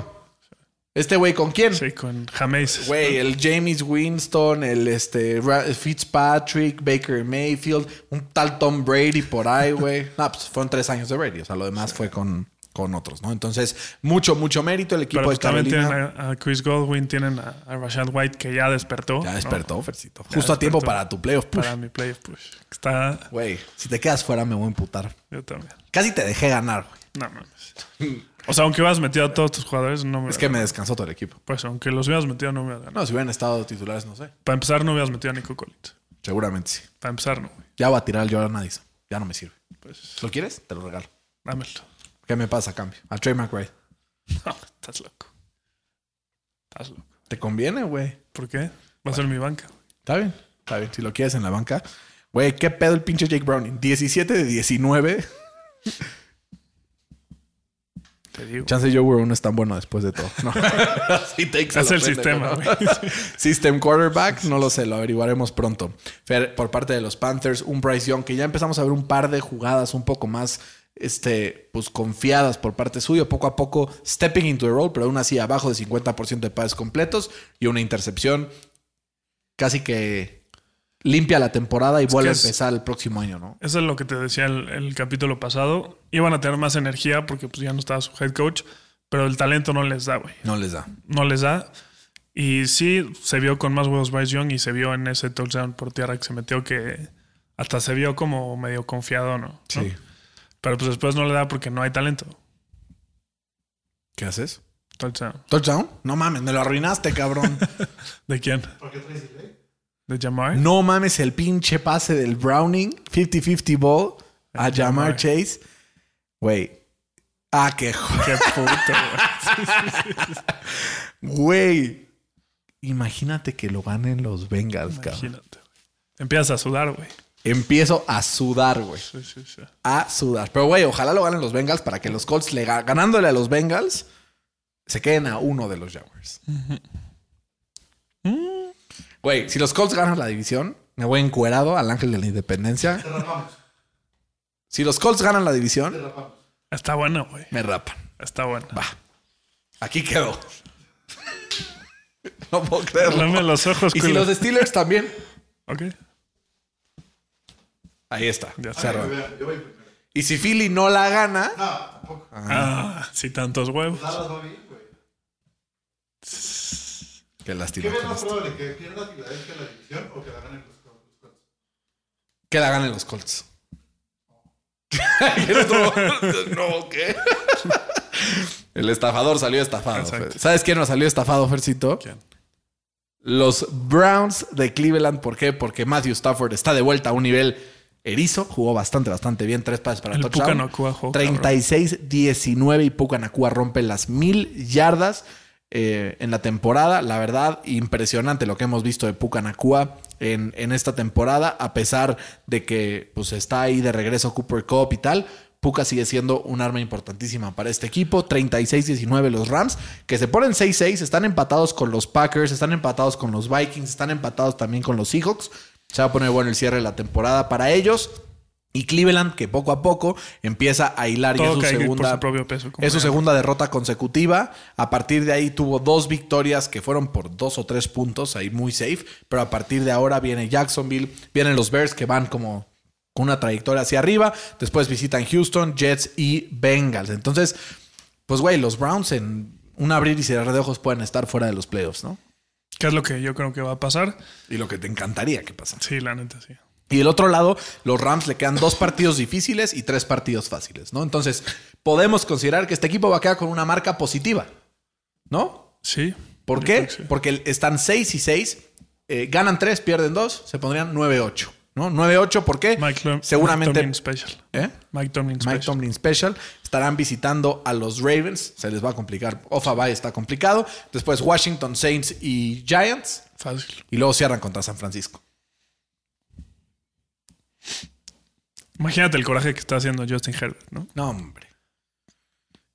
Este güey con quién? Sí, con Jameis. Güey, el James Winston, el este Fitzpatrick, Baker Mayfield, un tal Tom Brady por ahí, güey. No, pues fueron tres años de Brady. O sea, lo demás fue con, con otros, ¿no? Entonces, mucho, mucho mérito el equipo Pero de pues también Carolina. tienen a, Chris Godwin, tienen a, a Rashad White, que ya despertó. Ya ¿no? despertó, Fercito. Ya Justo a tiempo para tu playoff push. Para mi playoff push. Está. Güey, si te quedas fuera me voy a emputar. Yo también. Casi te dejé ganar, güey. No mames. O sea, aunque hubieras metido a todos tus jugadores, no me Es que me descansó todo el equipo. Pues aunque los hubieras metido, no me hubieras ganado. No, si hubieran estado titulares, no sé. Para empezar, no hubieras metido a Nico Collins. Seguramente sí. Para empezar, no, güey. Ya voy a tirar al Jordan Addison. Ya no me sirve. Pues ¿Lo quieres? Te lo regalo. dámelo. ¿Qué me pasa a cambio? A Trey. No, estás loco. Estás loco. ¿Te conviene, güey? ¿Por qué? Va a ser mi banca. Está bien. Está bien. Si lo quieres en la banca. Güey, ¿qué pedo el pinche Jake Browning? 17 de 19. Te digo. Chance Joe Burrow no es tan bueno después de todo. No. Sí, Es el pendejo, sistema. System quarterback, no lo sé, lo averiguaremos pronto. Fer, por parte de los Panthers, un Bryce Young que ya empezamos a ver un par de jugadas un poco más este, pues, confiadas por parte suyo, poco a poco stepping into the role, pero aún así abajo de 50% de pases completos y una intercepción casi que limpia la temporada y vuelve es- a empezar el próximo año, ¿no? Eso es lo que te decía el, el capítulo pasado. Iban a tener más energía porque pues, ya no estaba su head coach, pero el talento no les da, güey. No les da. No les da. Y sí, se vio con más huevos Bryce Young y se vio en ese touchdown por tierra que se metió que hasta se vio como medio confiado, ¿no? ¿No? Pero pues después no le da porque no hay talento. ¿Qué haces? Touchdown. ¿Touchdown? No mames, me lo arruinaste, cabrón. ¿De quién? de Jamar. No mames el pinche pase del Browning, 50-50 ball a Jamar Jamar. Chase. Güey. Ah, qué jo- Qué puto, güey. Güey. Imagínate que lo ganen los Bengals, cabrón. Imagínate. güey. Empiezas a sudar, güey. Empiezo a sudar, güey. Sí, sí, sí. A sudar. Pero, güey, ojalá lo ganen los Bengals para que los Colts, le ga- ganándole a los Bengals, se queden a uno de los Jaguars. Güey, si los Colts ganan la división, me voy encuerado al ángel de la independencia. Si los Colts ganan la división, Está bueno, güey. me rapan. Está bueno. Va. Aquí quedó. No puedo creerlo. Dame los ojos, Y si los Steelers también. Ok. Ahí está. Ya. Yo voy primero. Y si Philly no la gana, No, tampoco. Ah, sí, tantos huevos. Dallas va bien, güey. qué ¿Qué lástima. ves con más probable? ¿Que pierda Filadelfia la división o que la ganen los Colts? Que la ganen los Colts. No, ¿qué? El estafador salió estafado. ¿Sabes quién no salió estafado, Fercito? ¿Quién? Los Browns de Cleveland. ¿Por qué? Porque Matthew Stafford está de vuelta a un nivel erizo. Jugó bastante, bastante bien. Tres pases para El touchdown. Jugó, cabrón. 36-19 y Puka Nakua rompe las mil yardas eh, en la temporada. La verdad, impresionante lo que hemos visto de Puka Nakua en, en esta temporada, a pesar de que pues, está ahí de regreso Cooper Cup y tal. Puka sigue siendo un arma importantísima para este equipo. 36-19 los Rams, que se ponen 6-6, están empatados con los Packers, están empatados con los Vikings, están empatados también con los Seahawks. Se va a poner bueno el cierre de la temporada para ellos. Y Cleveland, que poco a poco empieza a hilar ya Todo su segunda, su peso. como es su segunda derrota consecutiva. A partir de ahí tuvo dos victorias que fueron por dos o tres puntos, ahí muy safe. Pero a partir de ahora viene Jacksonville, vienen los Bears que van como con una trayectoria hacia arriba. Después visitan Houston, Jets y Bengals. Entonces, pues güey, los Browns en un abrir y cerrar de ojos pueden estar fuera de los playoffs, ¿no? ¿Qué es lo que yo creo que va a pasar? Y lo que te encantaría que pasara. Sí, la neta, sí. Y del otro lado, los Rams le quedan dos partidos difíciles y tres partidos fáciles, ¿no? Entonces, podemos considerar que este equipo va a quedar con una marca positiva, ¿no? Sí. ¿Por qué? que sí. Porque están 6 y 6, eh, ganan 3, pierden 2, se pondrían 9-8, ¿no? 9-8, ¿por qué? Mike, Seguramente- Mike Tomlin Special. ¿Eh? Mike Tomlin Mike Special. Tomlin Special. Estarán visitando a los Ravens. Se les va a complicar. Ofa Bay está complicado. Después Washington Saints y Giants. Fácil. Y luego cierran contra San Francisco. Imagínate el coraje que está haciendo Justin Herbert, ¿no? No, hombre.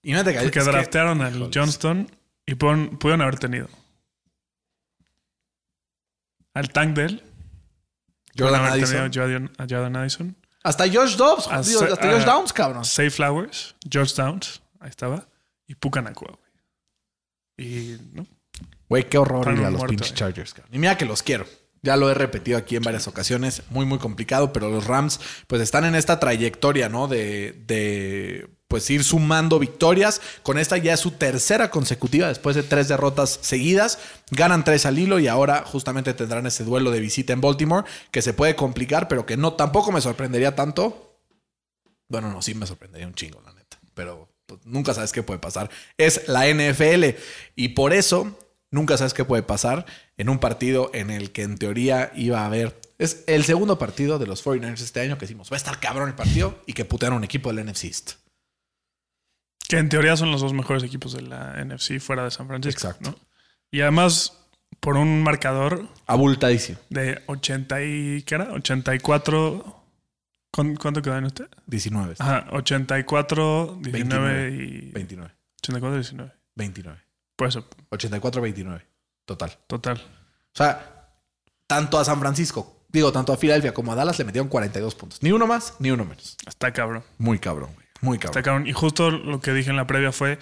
Imagínate que, Porque que- draftearon al. Johnston y pudieron, pudieron haber tenido al tank de él. Jordan Addison. tenido a Jordan- a Jordan Addison. Hasta Josh Dobbs. A digo, se- hasta Josh a- Downs, cabrón. Say Flowers, George Downs, ahí estaba, y Puka Nacua, güey. Y, ¿no? Güey, qué horror ir a los pinches ahí. Chargers, cabrón. Y mira que los quiero. Ya lo he repetido aquí en varias ocasiones. Muy, muy complicado. Pero los Rams, pues están en esta trayectoria, ¿no? De, de pues ir sumando victorias. Con esta ya es su tercera consecutiva después de tres derrotas seguidas. Ganan tres al hilo y ahora justamente tendrán ese duelo de visita en Baltimore que se puede complicar, pero que no tampoco me sorprendería tanto. Bueno, no, sí me sorprendería un chingo, la neta. Pero pues, nunca sabes qué puede pasar. Es la NFL. Y por eso nunca sabes qué puede pasar en un partido en el que en teoría iba a haber. Es el segundo partido de los 49ers este año que decimos, va a estar cabrón el partido y que putearon un equipo del NFC. Que en teoría son los dos mejores equipos de la NFC fuera de San Francisco. Exacto. ¿no? Y además, por un marcador Abultadísimo. de 80 y... ¿Qué era? 84... ¿Cuán- ¿Cuánto quedó en usted? 19. Ajá, 84, 19 y... 29. 84, 19. 29. Por eso, 84-29. Total. total. O sea, tanto a San Francisco, digo, tanto a Filadelfia como a Dallas le metieron 42 puntos. Ni uno más, ni uno menos. Está cabrón. Muy cabrón, güey. Muy Está cabrón. Y justo lo que dije en la previa fue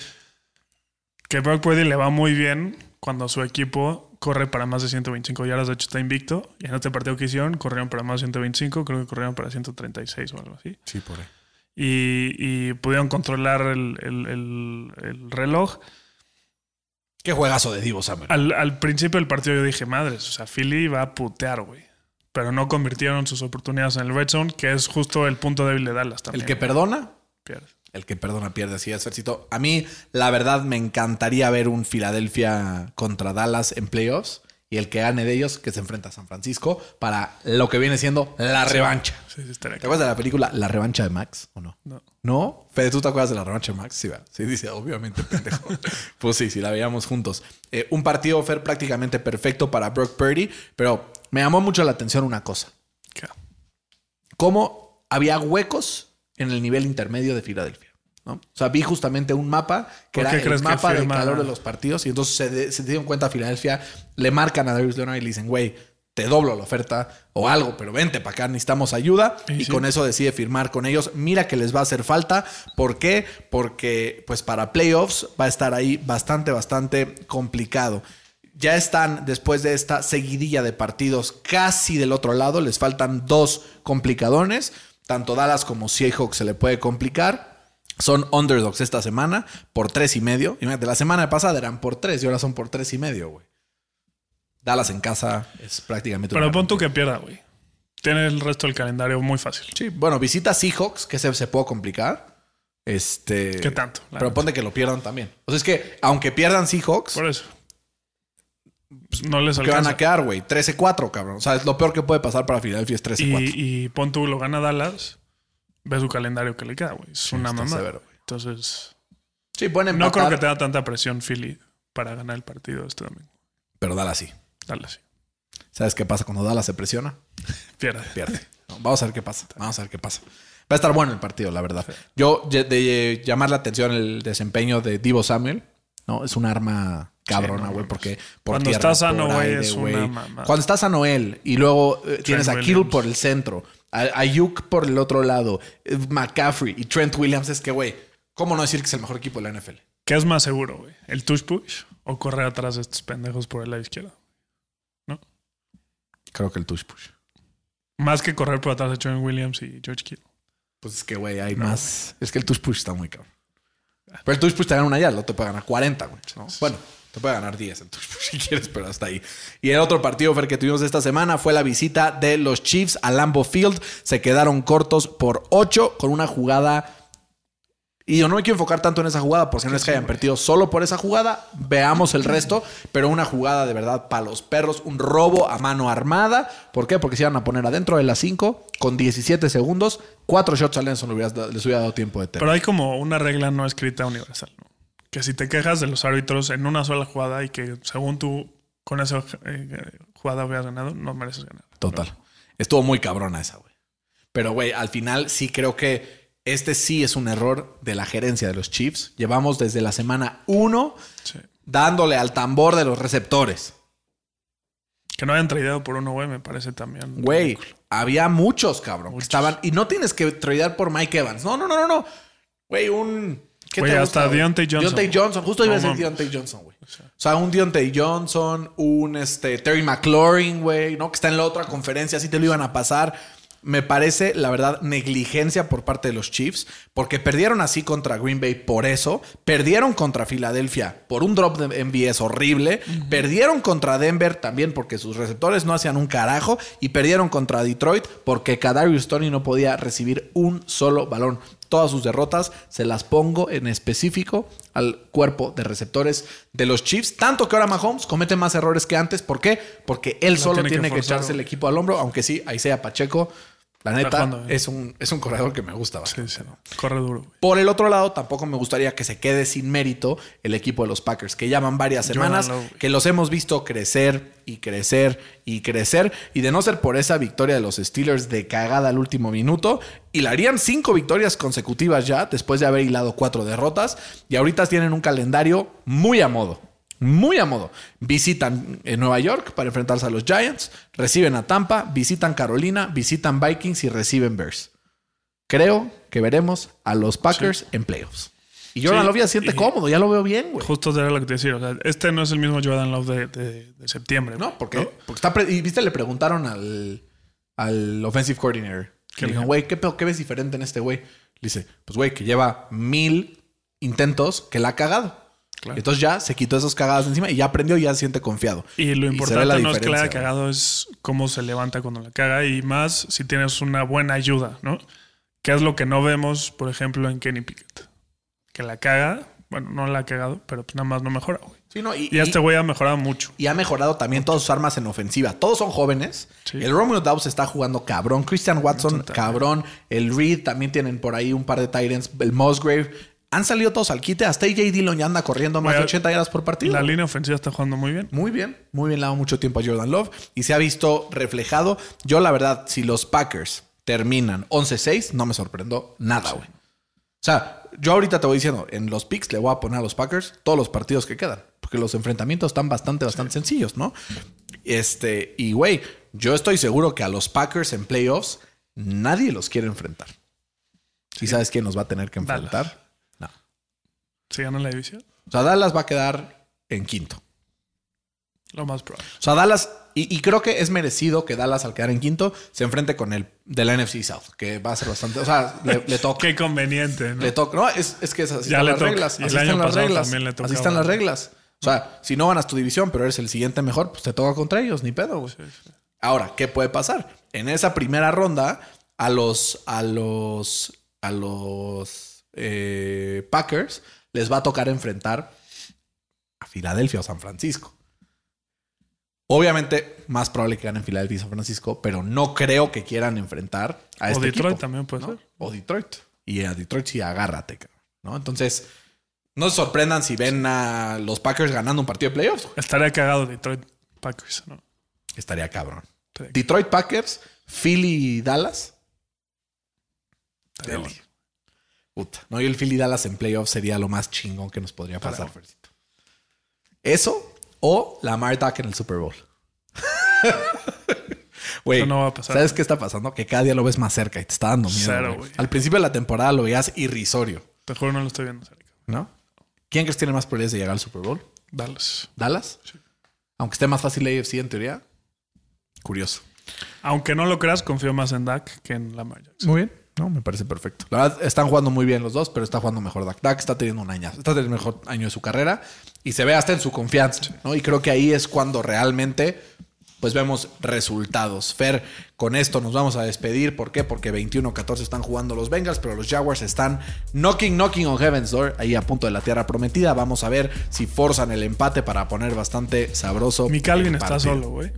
que Brock Purdy le va muy bien cuando su equipo corre para más de 125 yardas. De hecho, está invicto. Y en este partido que hicieron, corrieron para más de 125. Creo que corrieron para 136 o algo así. Sí, por ahí. Y, y pudieron controlar el, el- el- el reloj. Qué juegazo de Divo Summer. Al, al principio del partido yo dije, madres, o sea, Philly va a putear, güey. Pero no convirtieron sus oportunidades en el red zone, que es justo el punto débil de Dallas también. El que perdona, Pierde. el que perdona pierde. Así es, Fercito. A mí, la verdad, me encantaría ver un Filadelfia contra Dallas en playoffs. y el que gane de ellos que se enfrenta a San Francisco para lo que viene siendo la revancha. Sí, sí, estaría ¿Te acuerdas de la película La revancha de Max o no? No. ¿No? Fede, ¿tú te acuerdas de la revancha de Max? Sí, ¿verdad? Sí, dice, obviamente, pendejo. pues sí, sí, la veíamos juntos. Eh, un partido, Fer, prácticamente perfecto para Brock Purdy, pero me llamó mucho la atención una cosa. ¿Qué? Cómo había huecos en el nivel intermedio de Filadelfia. ¿no? O sea, vi justamente un mapa que ¿Por era el mapa del calor de los partidos y entonces se, de- se dieron cuenta a Filadelfia, le marcan a Darius Leonard y le dicen, güey, te doblo la oferta o algo, pero vente para acá, necesitamos ayuda. Y Y, sí. con eso decide firmar con ellos. Mira que les va a hacer falta. ¿Por qué? Porque pues para playoffs va a estar ahí bastante, bastante complicado. Ya están después de esta seguidilla de partidos casi del otro lado. Les faltan dos complicadones. Tanto Dallas como Seahawks se le puede complicar. Son underdogs esta semana por tres y medio. Imagínate, la semana pasada eran por tres y ahora son por tres y medio, güey. Dallas en casa es prácticamente Pero pon tú que pierda, güey. Tiene el resto del calendario muy fácil. Sí, bueno, visita Seahawks, que se, se puede complicar. Este. ¿Qué tanto? Pero ponte que lo pierdan también. O sea, es que aunque pierdan Seahawks, Por eso. Pues no les ¿qué van alcanza. a quedar, güey? 13-4, cabrón. O sea, es lo peor que puede pasar para Filadelfia es 13-4. Y, y pon tú lo gana Dallas. Ve su calendario que le queda, güey. Es una mamá. severo. Entonces, Sí, pueden no empatar, creo que tenga tanta presión Philly para ganar el partido este domingo. pero Dallas sí. Dallas sí. ¿Sabes qué pasa cuando Dallas se presiona? Pierde. Pierde. No, vamos a ver qué pasa. Vamos a ver qué pasa. Va a estar bueno el partido, la verdad. Yo, de, de llamar la atención el desempeño de Divo Samuel, ¿no? Es un arma cabrona, no güey, porque por Cuando tierra, está sano, güey, es una mamada. Cuando está sano él y luego eh, tienes a Kittle por el centro, a Ayuk por el otro lado, eh, McCaffrey y Trent Williams, es que, güey, ¿cómo no decir que es el mejor equipo de la NFL? ¿Qué es más seguro, güey? ¿El touch push o correr atrás de estos pendejos por el lado izquierdo? Creo que el touch push. Más que correr por atrás de Trent Williams y George Kittle. Pues es que, güey, hay más. Es que el touch push está muy cabrón. Pero el push te gana una yarda, no te puede ganar 40, güey. ¿no? Bueno, te puede ganar 10 el touch push si quieres, pero hasta ahí. Y el otro partido, Fer, que tuvimos esta semana fue la visita de los Chiefs a Lambeau Field. Se quedaron cortos por 8 con una jugada. Y yo no me quiero enfocar tanto en esa jugada porque no es que hayan perdido solo por esa jugada. Veamos el resto, pero una jugada de verdad para los perros, un robo a mano armada. ¿Por qué? Porque se iban a poner adentro de las 5 con 17 segundos. Cuatro shots a Lenson les hubiera dado tiempo de Pero terminar. hay como una regla no escrita universal, ¿no? Que si te quejas de los árbitros en una sola jugada y que según tú con esa eh, jugada hubieras ganado, no mereces ganar. Total. Estuvo muy cabrona esa, güey. Pero, güey, al final sí creo que este sí es un error de la gerencia de los Chiefs. Llevamos desde la semana 1 Sí. dándole al tambor de los receptores. Que no hayan traído por uno, güey, me parece también. Güey, había muchos, cabrón, que estaban. Y no tienes que tradear por Mike Evans. No, no, no, no, no. Güey, un. ¿Qué Güey, te hasta gusta? Deontay Johnson. Deontay Johnson. Justo iba a decir. Deontay Johnson, güey. O sea, un Deontay Johnson, un este, Terry McLaurin, güey, ¿no? Que está en la otra conferencia, así te lo iban a pasar. Me parece, la verdad, negligencia por parte de los Chiefs, porque perdieron así contra Green Bay por eso, perdieron contra Filadelfia por un drop de MVS horrible, perdieron contra Denver también porque sus receptores no hacían un carajo, y perdieron contra Detroit porque Kadarius Tony no podía recibir un solo balón. Todas sus derrotas se las pongo en específico al cuerpo de receptores de los Chiefs. Tanto que ahora Mahomes comete más errores que antes. ¿Por qué? Porque él solo tiene que tiene que, echarse el equipo al hombro. Aunque sí, ahí sea Pacheco. La neta, eh. es, un, es un corredor que me gusta bastante. Sí, sí. Corre duro, güey. Por el otro lado, tampoco me gustaría que se quede sin mérito el equipo de los Packers, que llevan varias semanas, que los hemos visto crecer y crecer y crecer. Y de no ser por esa victoria de los Steelers de cagada al último minuto, hilarían cinco victorias consecutivas ya, después de haber hilado cuatro derrotas. Y ahorita tienen un calendario muy a modo. Muy a modo. Visitan en Nueva York para enfrentarse a los Giants, reciben a Tampa, visitan Carolina, visitan Vikings y reciben Bears. Creo que veremos a los Packers en playoffs. Y Jordan Sí, Love ya siente cómodo, ya lo veo bien, güey. Justo era lo que te decía. O sea, este no es el mismo Jordan Love de, de- de septiembre. No, porque, porque está. y viste, le preguntaron al, al offensive coordinator. ¿Qué Que le dijeron, dijo? güey, ¿qué, ¿qué ves diferente en este güey? Le dice, pues güey, que lleva mil intentos que la ha cagado. Claro. Entonces ya se quitó esas cagadas de encima y ya aprendió y ya se siente confiado. Y lo importante la no es que la haya cagado, es cómo se levanta cuando la caga y más si tienes una buena ayuda, ¿no? Que es lo que no vemos, por ejemplo, en Kenny Pickett. Que la caga, bueno, no la ha cagado, pero pues nada más no mejora, güey. Sí, no, y, Y este y- güey ha mejorado mucho. y ha mejorado también todas sus armas en ofensiva. Todos son jóvenes. Sí. El Romeo Dobbs está jugando cabrón. Christian Watson, cabrón. El Reed también tienen por ahí un par de Titans. El Musgrave. Han salido todos al quite. Hasta AJ Dillon ya anda corriendo más de Oye, 80 yardas por partido. La línea ofensiva está jugando muy bien. Muy bien, muy bien, le ha dado mucho tiempo a Jordan Love y se ha visto reflejado. Yo, la verdad, si los Packers terminan 11-6, no me sorprendo nada, güey. O sea, yo ahorita te voy diciendo, en los picks le voy a poner a los Packers todos los partidos que quedan, porque los enfrentamientos están bastante, bastante sencillos, ¿no? Este, y güey, yo estoy seguro que a los Packers en playoffs nadie los quiere enfrentar. ¿Y sabes quién nos va a tener que enfrentar? Si ganan la división, O sea, Dallas va a quedar en quinto. lo más probable. O sea, Dallas, y, y creo que es merecido que Dallas al quedar en quinto se enfrente con el de la NFC South, que va a ser bastante, o sea, le, le toca. Qué conveniente, ¿no? Le toca. No, es, es que es así Ya están le las toca. reglas. Y el Así año están las pasado reglas. también le Así están las reglas. O sea, si no ganas tu división, pero eres el siguiente mejor, pues te toca contra ellos, ni pedo, güey. Ahora, ¿qué puede pasar? En esa primera ronda, a los, a los, a los eh, Packers les va a tocar enfrentar a Filadelfia o San Francisco. Obviamente, más probable que ganen Filadelfia y San Francisco, pero no creo que quieran enfrentar a O este Detroit equipo, también puede ¿no? ser. O Detroit. Y a Detroit sí agárrate, ¿no? Entonces, no se sorprendan si ven a los Packers ganando un partido de playoffs. Estaría cagado Detroit Packers, ¿no? Estaría cabrón. Estaría- Detroit Packers, Philly Dallas. estaría. Puta. No, y el Philly Dallas en playoffs sería lo más chingón que nos podría pasar. Eso o Lamar Duck en el Super Bowl. Güey, no va a pasar. ¿sabes qué está pasando? Que cada día lo ves más cerca y te está dando miedo. Cero. Al principio de la temporada lo veías irrisorio, Te juro no lo estoy viendo cerca. ¿no? ¿Quién crees que tiene más probabilidades de llegar al Super Bowl? Dallas. ¿Dallas? Sí. Aunque esté más fácil la AFC en teoría. Curioso. Aunque no lo creas, confío más en Dak que en Lamar Jackson. Muy bien. No, me parece perfecto. La verdad, están jugando muy bien los dos, pero está jugando mejor Dak. Dak está teniendo un año. Está teniendo el mejor año de su carrera y se ve hasta en su confianza. ¿no? Y creo que ahí es cuando realmente pues vemos resultados. Fer, con esto nos vamos a despedir. ¿Por qué? Porque 21-14 están jugando los Bengals, pero los Jaguars están knocking, knocking on heaven's door, ahí a punto de la tierra prometida. Vamos a ver si forzan el empate para poner bastante sabroso. Mi Calvin está solo, güey.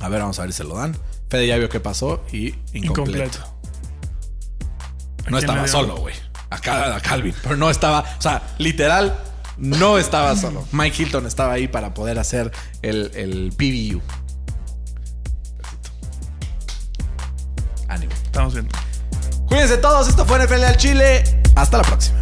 A ver, vamos a ver si se lo dan. Fede ya vio qué pasó y incompleto. Incompleto. ¿A No estaba solo, güey. Acá a Calvin. Pero no estaba, o sea, literal, no estaba solo. Mike Hilton estaba ahí para poder hacer el, el PBU. Ánimo. Estamos viendo. Cuídense todos, esto fue NFL al Chile. Hasta la próxima.